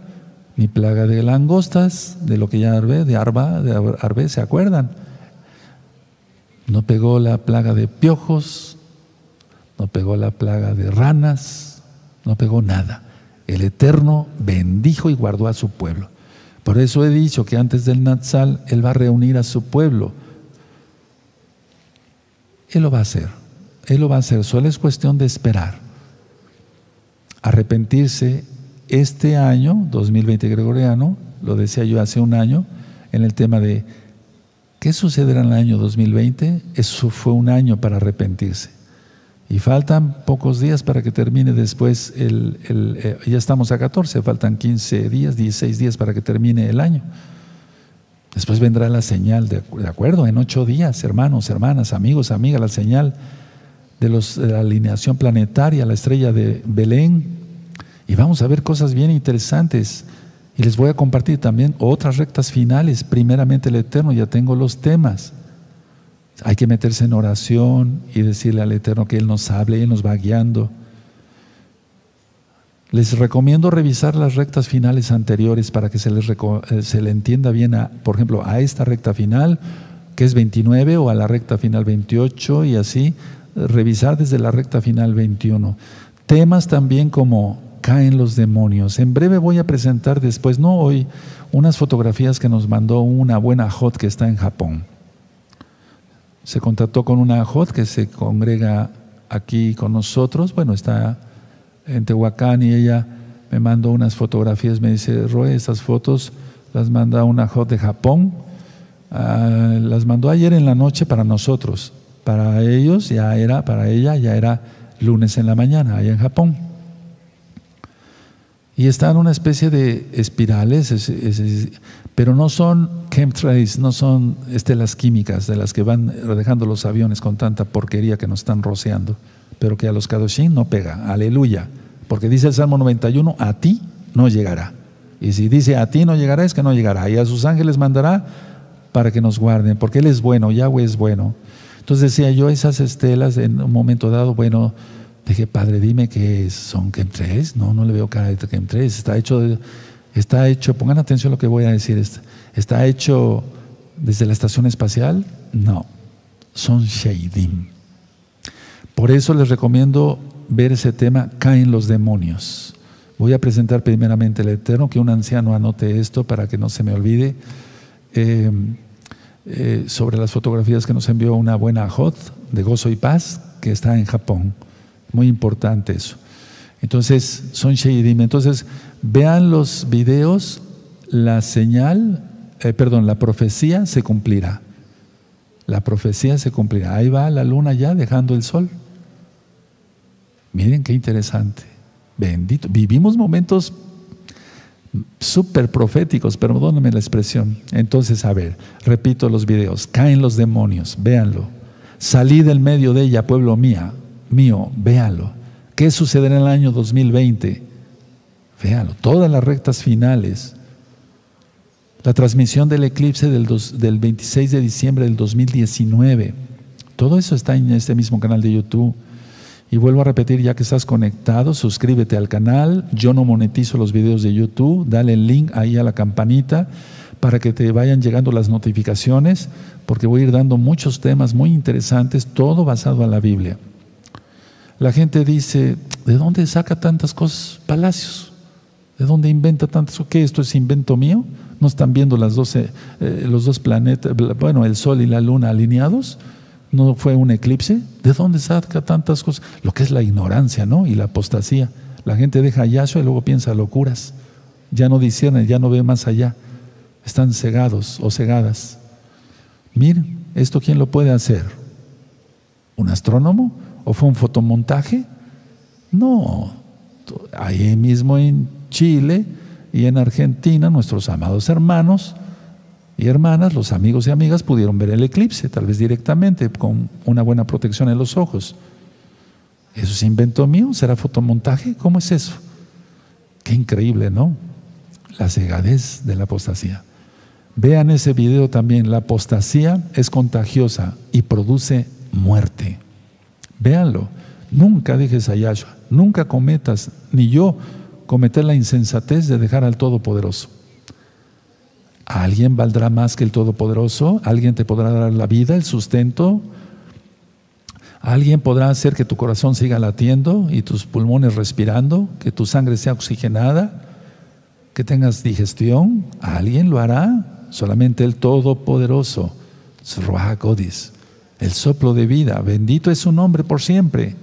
ni plaga de langostas, de lo que ya Arbe, de Arba, de Arbe, ¿se acuerdan? No pegó la plaga de piojos, no pegó la plaga de ranas, no pegó nada. El Eterno bendijo y guardó a su pueblo. Por eso he dicho que antes del Natsal Él va a reunir a su pueblo. Él lo va a hacer. Él lo va a hacer. Solo es cuestión de esperar. Arrepentirse este año, 2020 gregoriano, lo decía yo hace un año, en el tema de ¿qué sucederá en el año 2020? Eso fue un año para arrepentirse. Y faltan pocos días para que termine después, el, eh, ya estamos a 14, faltan 15 días, 16 días para que termine el año. Después vendrá la señal, de, acuerdo, en ocho días, hermanos, hermanas, amigos, amigas, la señal de, los, de la alineación planetaria, la estrella de Belén. Y vamos a ver cosas bien interesantes. Y les voy a compartir también otras rectas finales. Primeramente el Eterno, ya tengo los temas. Hay que meterse en oración y decirle al Eterno que Él nos hable y Él nos va guiando. Les recomiendo revisar las rectas finales anteriores para que se les eh, se le entienda bien, a, por ejemplo, a esta recta final, que es 29, o a la recta final 28, y así, revisar desde la recta final 21. Temas también como caen los demonios. En breve voy a presentar después, no hoy, unas fotografías que nos mandó una buena hot que está en Japón se contactó con una hot que se congrega aquí con nosotros, bueno, está en Tehuacán y ella me mandó unas fotografías, me dice, Roe, esas fotos las manda una hot de Japón, ah, las mandó ayer en la noche para nosotros, para ellos ya era, para ella ya era lunes en la mañana, allá en Japón. Y están una especie de espirales, pero no son chemtrails, no son estelas químicas de las que van dejando los aviones con tanta porquería que nos están rociando, pero que a los Kadoshim no pega. Aleluya. Porque dice el Salmo 91, a ti no llegará. Y si dice a ti no llegará, es que no llegará. Y a sus ángeles mandará para que nos guarden, porque Él es bueno, Yahweh es bueno. Entonces decía yo, esas estelas en un momento dado, bueno, dije, Padre, dime que son chemtrails. No, no le veo cara de chemtrails. Está hecho de Está hecho, pongan atención a lo que voy a decir, está hecho desde la estación espacial, no, son Sheidim. Por eso les recomiendo ver ese tema, caen los demonios. Voy a presentar primeramente el Eterno, que un anciano anote esto para que no se me olvide, eh, eh, sobre las fotografías que nos envió una buena Hot de Gozo y Paz, que está en Japón. Muy importante eso. Entonces, son Sheidim. Entonces, vean los videos, la señal, eh, perdón, la profecía se cumplirá. La profecía se cumplirá. Ahí va la luna ya dejando el sol. Miren qué interesante. Bendito. Vivimos momentos súper proféticos, perdónenme la expresión. Entonces, a ver, repito los videos. Caen los demonios, véanlo. Salí del medio de ella, pueblo mía, mío, véanlo. ¿Qué sucederá en el año 2020? Véanlo, todas las rectas finales. La transmisión del eclipse del, del 26 de diciembre del 2019. Todo eso está en este mismo canal de YouTube. Y vuelvo a repetir, ya que estás conectado, suscríbete al canal. Yo no monetizo los videos de YouTube. Dale el link ahí a la campanita para que te vayan llegando las notificaciones, porque voy a ir dando muchos temas muy interesantes, todo basado en la Biblia. La gente dice, ¿de dónde saca tantas cosas Palacios? ¿De dónde inventa tantas cosas? ¿Qué esto es invento mío? ¿No están viendo las eh, los dos planetas, bueno, el Sol y la Luna alineados? ¿No fue un eclipse? ¿De dónde saca tantas cosas? Lo que es la ignorancia, ¿no? Y la apostasía. La gente deja a Yahshua y luego piensa locuras. Ya no discierne, ya no ve más allá. Están cegados o cegadas. Miren, ¿esto quién lo puede hacer? ¿Un astrónomo? ¿O fue un fotomontaje? No, Ahí mismo en Chile y en Argentina, nuestros amados hermanos y hermanas, los amigos y amigas, pudieron ver el eclipse, tal vez directamente, con una buena protección en los ojos. ¿Eso es invento mío? ¿Será fotomontaje? ¿Cómo es eso? Qué increíble, ¿no? La cegadez de la apostasía. Vean ese video también. La apostasía es contagiosa y produce muerte. Véanlo. Nunca dejes a Yahshua. Nunca cometas, ni yo, cometer la insensatez de dejar al Todopoderoso. ¿Alguien valdrá más que el Todopoderoso? ¿Alguien te podrá dar la vida, el sustento? ¿Alguien podrá hacer que tu corazón siga latiendo y tus pulmones respirando? ¿Que tu sangre sea oxigenada? ¿Que tengas digestión? ¿Alguien lo hará? Solamente el Todopoderoso. El soplo de vida. Bendito es su nombre por siempre.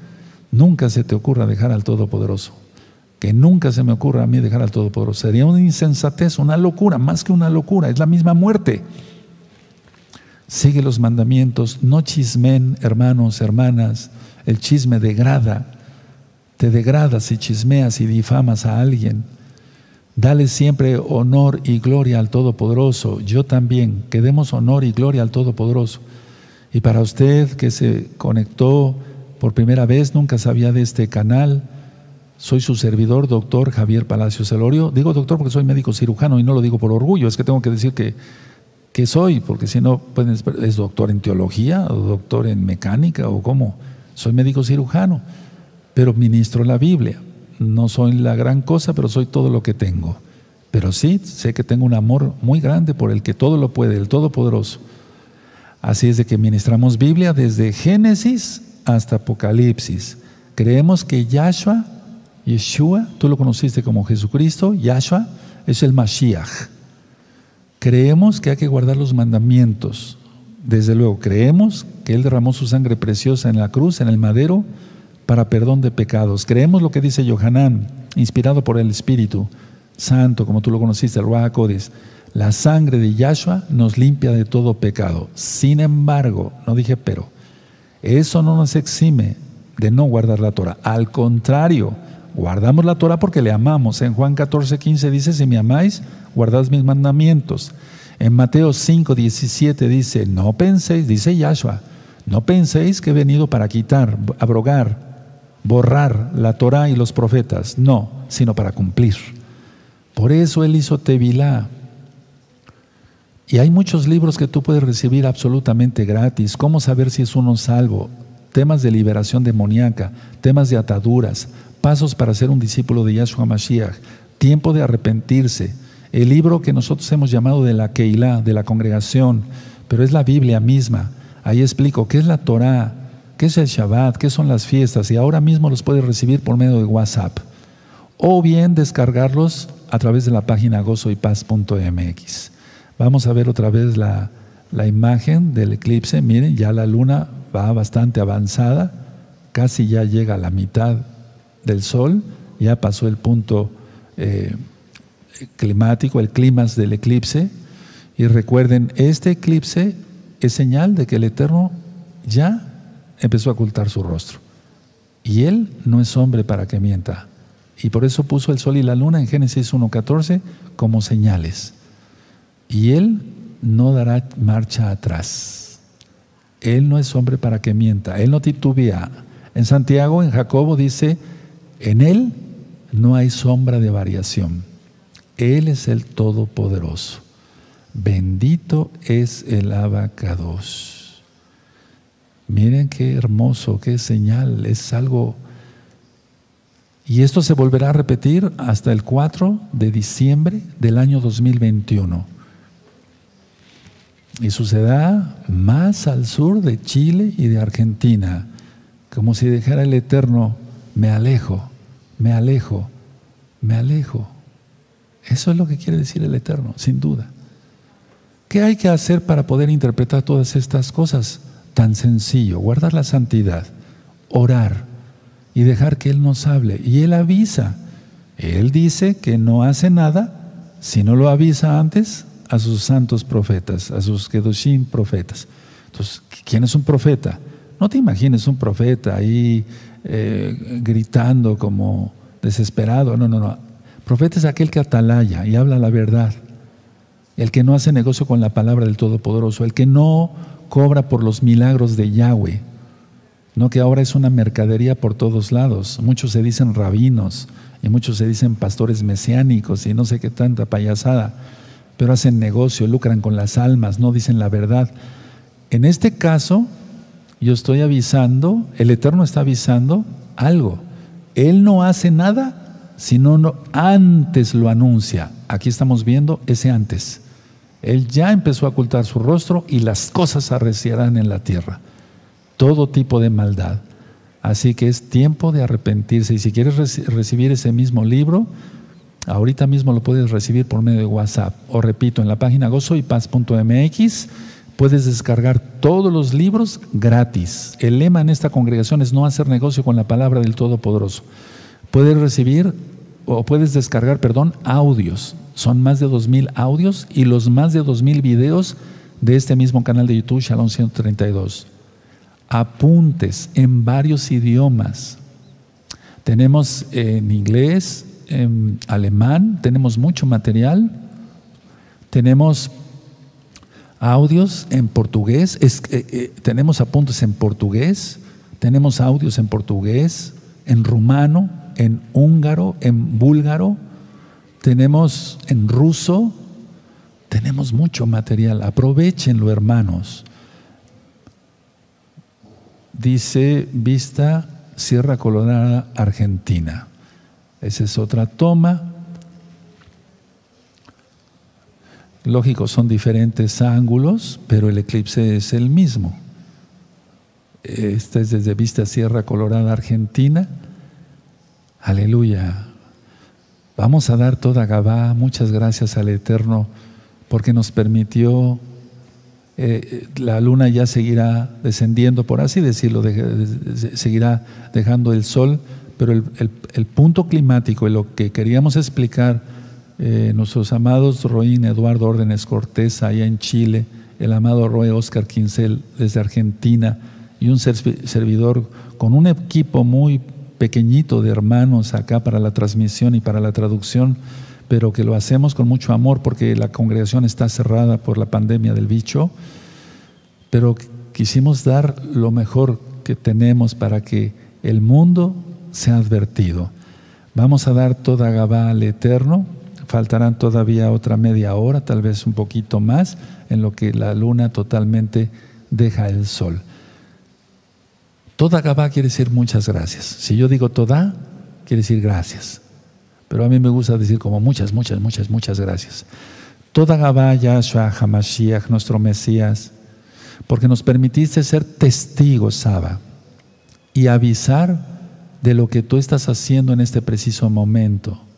Nunca se te ocurra dejar al Todopoderoso. Que nunca se me ocurra a mí dejar al Todopoderoso. Sería una insensatez, una locura, más que una locura. Es la misma muerte. Sigue los mandamientos, no chismen, hermanos, hermanas. El chisme degrada. Te degradas si chismeas y difamas a alguien. Dale siempre honor y gloria al Todopoderoso. Yo también, que demos honor y gloria al Todopoderoso. Y para usted que se conectó por primera vez, nunca sabía de este canal, soy su servidor, doctor Javier Palacio Celorio. Digo doctor porque soy médico cirujano y no lo digo por orgullo, es que tengo que decir que, que soy, porque si no, es doctor en teología o doctor en mecánica o cómo. Soy médico cirujano, pero ministro la Biblia. No soy la gran cosa, pero soy todo lo que tengo. Pero sí, sé que tengo un amor muy grande por el que todo lo puede, el Todopoderoso. Así es de que ministramos Biblia desde Génesis hasta Apocalipsis. Creemos que Yahshua, Yeshua, tú lo conociste como Jesucristo, Yahshua es el Mashiach. Creemos que hay que guardar los mandamientos. Desde luego, creemos que Él derramó su sangre preciosa en la cruz, en el madero, para perdón de pecados. Creemos lo que dice Yohanan, inspirado por el Espíritu Santo, como tú lo conociste, el Ruach La sangre de Yahshua nos limpia de todo pecado. Sin embargo, no dije pero, eso no nos exime de no guardar la Torah. Al contrario, guardamos la Torah porque le amamos. En Juan 14, 15 dice, si me amáis, guardad mis mandamientos. En Mateo 5, 17 dice, no penséis, dice Yahshua, no penséis que he venido para quitar, abrogar, borrar la Torah y los profetas, no, sino para cumplir. Por eso Él hizo Tevilá. Y hay muchos libros que tú puedes recibir absolutamente gratis. ¿Cómo saber si es uno salvo? Temas de liberación demoníaca, temas de ataduras, pasos para ser un discípulo de Yahshua Mashiach, tiempo de arrepentirse. El libro que nosotros hemos llamado de la Keilah, de la congregación, pero es la Biblia misma. Ahí explico qué es la Torah, qué es el Shabbat, qué son las fiestas, y ahora mismo los puedes recibir por medio de WhatsApp. O bien descargarlos a través de la página gozoypaz.mx. Vamos a ver otra vez la, imagen del eclipse. Miren, ya la luna va bastante avanzada, casi ya llega a la mitad del sol, ya pasó el punto eh, climático, el clima del eclipse. Y recuerden, este eclipse es señal de que el Eterno ya empezó a ocultar su rostro. Y él no es hombre para que mienta. Y por eso puso el sol y la luna en Génesis 1.14 como señales. Y él no dará marcha atrás. Él no es hombre para que mienta. Él no titubea. En Santiago, en Jacobo dice, en él no hay sombra de variación. Él es el Todopoderoso. Bendito es el abacados. Miren qué hermoso, qué señal, es algo... Y esto se volverá a repetir hasta el 4 de diciembre del año 2021. Y sucederá más al sur de Chile y de Argentina, como si dijera el Eterno, me alejo, me alejo, me alejo. Eso es lo que quiere decir el Eterno, sin duda. ¿Qué hay que hacer para poder interpretar todas estas cosas? tan sencillo, guardar la santidad, orar y dejar que Él nos hable. Y Él avisa. Él dice que no hace nada si no lo avisa antes a sus santos profetas, a sus Kedoshim profetas. Entonces, ¿quién es un profeta? No te imagines un profeta ahí eh, gritando como desesperado. No, no, no. Profeta es aquel que atalaya y habla la verdad. El que no hace negocio con la palabra del Todopoderoso. El que no cobra por los milagros de Yahweh. No que ahora es una mercadería por todos lados. Muchos se dicen rabinos y muchos se dicen pastores mesiánicos y no sé qué tanta payasada. Pero hacen negocio, lucran con las almas, no dicen la verdad. En este caso, yo estoy avisando, el Eterno está avisando algo. Él no hace nada, sino no, antes lo anuncia. Aquí estamos viendo ese antes. Él ya empezó a ocultar su rostro y las cosas arreciarán en la tierra. Todo tipo de maldad. Así que es tiempo de arrepentirse. Y si quieres recibir ese mismo libro, ahorita mismo lo puedes recibir por medio de WhatsApp. O repito, en la página gozoypaz.mx puedes descargar todos los libros gratis. El lema en esta congregación es no hacer negocio con la palabra del Todopoderoso. Puedes recibir o puedes descargar, perdón, audios. Son más de dos mil audios y los más de dos mil videos de este mismo canal de YouTube, Shalom 132. Apuntes en varios idiomas. Tenemos en inglés, en alemán, tenemos mucho material. Tenemos audios en portugués, eh, eh, tenemos apuntes en portugués, tenemos audios en portugués, en rumano, en húngaro, en búlgaro, tenemos en ruso, tenemos mucho material, aprovechenlo hermanos. Dice Vista Sierra Colorada, Argentina. Esa es otra toma. Lógico, son diferentes ángulos, pero el eclipse es el mismo. Esta es desde Vista Sierra Colorada, Argentina. Aleluya. Vamos a dar toda Gabá. Muchas gracias al Eterno porque nos permitió. Eh, la luna ya seguirá descendiendo, por así decirlo, seguirá dejando el sol, pero el, el punto climático y lo que queríamos explicar eh, nuestros amados Roín Eduardo Órdenes Cortés allá en Chile, el amado Roy Oscar Quincel desde Argentina y un servidor con un equipo muy pequeñito de hermanos acá para la transmisión y para la traducción, pero que lo hacemos con mucho amor porque la congregación está cerrada por la pandemia del bicho, pero quisimos dar lo mejor que tenemos para que el mundo sea advertido. Vamos a dar toda Gabá al Eterno faltarán todavía otra media hora, tal vez un poquito más, en lo que la luna totalmente deja el sol. Toda Gabá quiere decir muchas gracias. Si yo digo toda, quiere decir gracias. Pero a mí me gusta decir como muchas, muchas, muchas, muchas gracias. Toda Gabá, Yahshua, Hamashiach, nuestro Mesías, porque nos permitiste ser testigos, Saba, y avisar de lo que tú estás haciendo en este preciso momento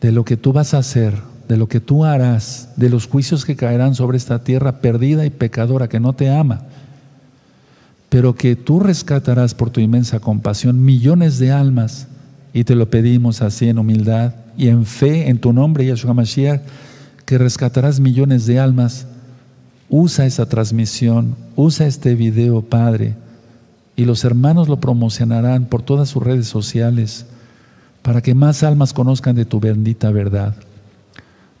de lo que tú vas a hacer, de lo que tú harás, de los juicios que caerán sobre esta tierra perdida y pecadora que no te ama, pero que tú rescatarás por tu inmensa compasión millones de almas y te lo pedimos así en humildad y en fe en tu nombre, Yahshua Mashiach, que rescatarás millones de almas. Usa esa transmisión, usa este video, Padre, y los hermanos lo promocionarán por todas sus redes sociales para que más almas conozcan de tu bendita verdad.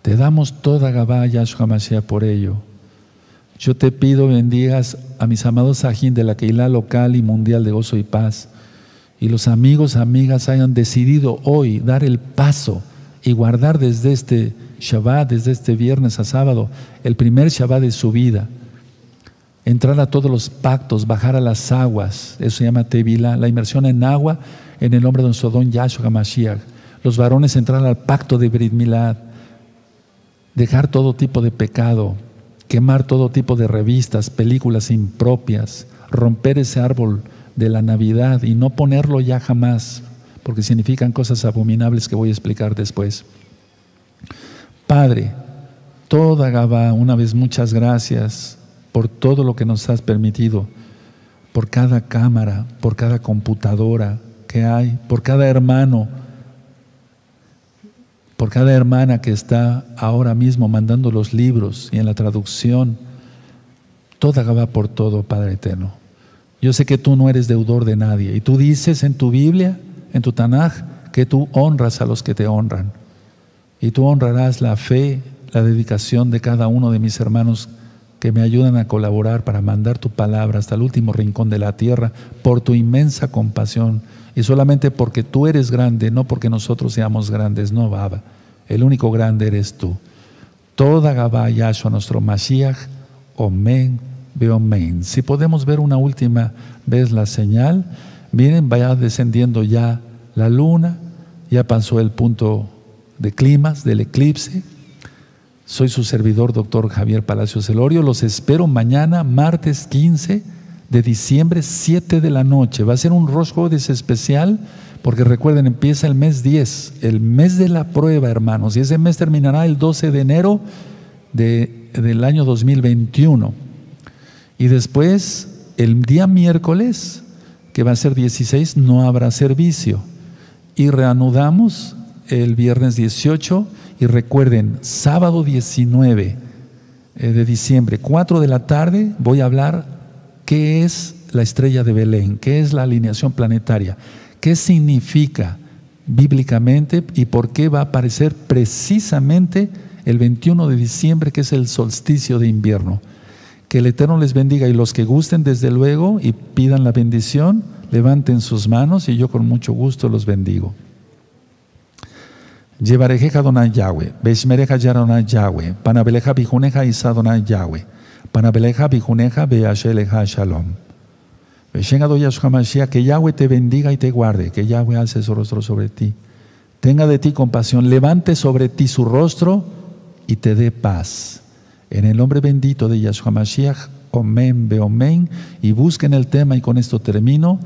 Te damos toda Gabá, Yahshua Mashiach, por ello. Yo te pido bendigas a mis amados Sajín de la Keilah local y mundial de gozo y paz. Y los amigos, amigas hayan decidido hoy dar el paso y guardar desde este Shabbat, desde este viernes a sábado, el primer Shabbat de su vida. Entrar a todos los pactos, bajar a las aguas, eso se llama Tevila, la inmersión en agua en el nombre de nuestro don Yahshua Mashiach. Los varones entrar al pacto de Brit Milad, dejar todo tipo de pecado, quemar todo tipo de revistas, películas impropias, romper ese árbol de la Navidad y no ponerlo ya jamás, porque significan cosas abominables que voy a explicar después. Padre, toda Gabá, una vez muchas gracias por todo lo que nos has permitido, por cada cámara, por cada computadora, que hay, por cada hermano, por cada hermana que está ahora mismo mandando los libros y en la traducción. Toda va por todo, Padre Eterno. Yo sé que tú no eres deudor de nadie y tú dices en tu Biblia, en tu Tanaj, que tú honras a los que te honran. Y tú honrarás la fe, la dedicación de cada uno de mis hermanos que me ayudan a colaborar para mandar tu palabra hasta el último rincón de la tierra por tu inmensa compasión y solamente porque tú eres grande, no porque nosotros seamos grandes, no, Baba. El único grande eres tú. Toda Gabá Yahshua, nuestro Mashiach, Omen, Beomen. Si podemos ver una última vez la señal, miren, vaya descendiendo ya la luna, ya pasó el punto de climas del eclipse. Soy su servidor, doctor Javier Palacio Celorio. Los espero mañana, martes 15 de diciembre, 7 de la noche. Va a ser un Rosh especial, porque recuerden, empieza el mes 10, el mes de la prueba, hermanos, y ese mes terminará el 12 de enero de, del año 2021. Y después, el día miércoles, que va a ser 16, no habrá servicio. Y reanudamos el viernes 18 y recuerden, sábado 19 eh, de diciembre, 4 de la tarde, voy a hablar qué es la estrella de Belén, qué es la alineación planetaria, qué significa bíblicamente y por qué va a aparecer precisamente el 21 de diciembre, que es el solsticio de invierno. Que el Eterno les bendiga y los que gusten, desde luego, y pidan la bendición, levanten sus manos y yo con mucho gusto los bendigo. Llevarejeja Donai Yahweh, Beshmereja Yaronai Yahweh, Panabeleja Bijuneja Isa Donai Yahweh. Panabeleja, Bijuneja, Beasheleja, Shalom. Que Yahweh te bendiga y te guarde, que Yahweh alce su rostro sobre ti. Tenga de ti compasión, levante sobre ti su rostro y te dé paz. En el nombre bendito de Yahshua Mashiach, Omen, Beomen, y busquen el tema, y con esto termino,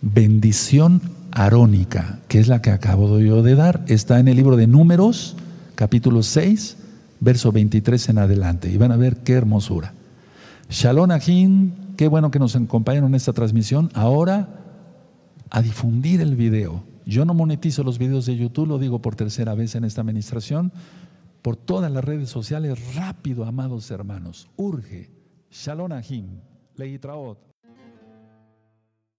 bendición arónica, que es la que acabo yo de dar. Está en el libro de Números, capítulo 6, verso 23 en adelante. Y van a ver qué hermosura. Shalom Ajin, qué bueno que nos acompañaron en esta transmisión. Ahora a difundir el video. Yo no monetizo los videos de YouTube, lo digo por tercera vez en esta administración, por todas las redes sociales. Rápido, amados hermanos, urge. Shalom Ajin, Leitraot.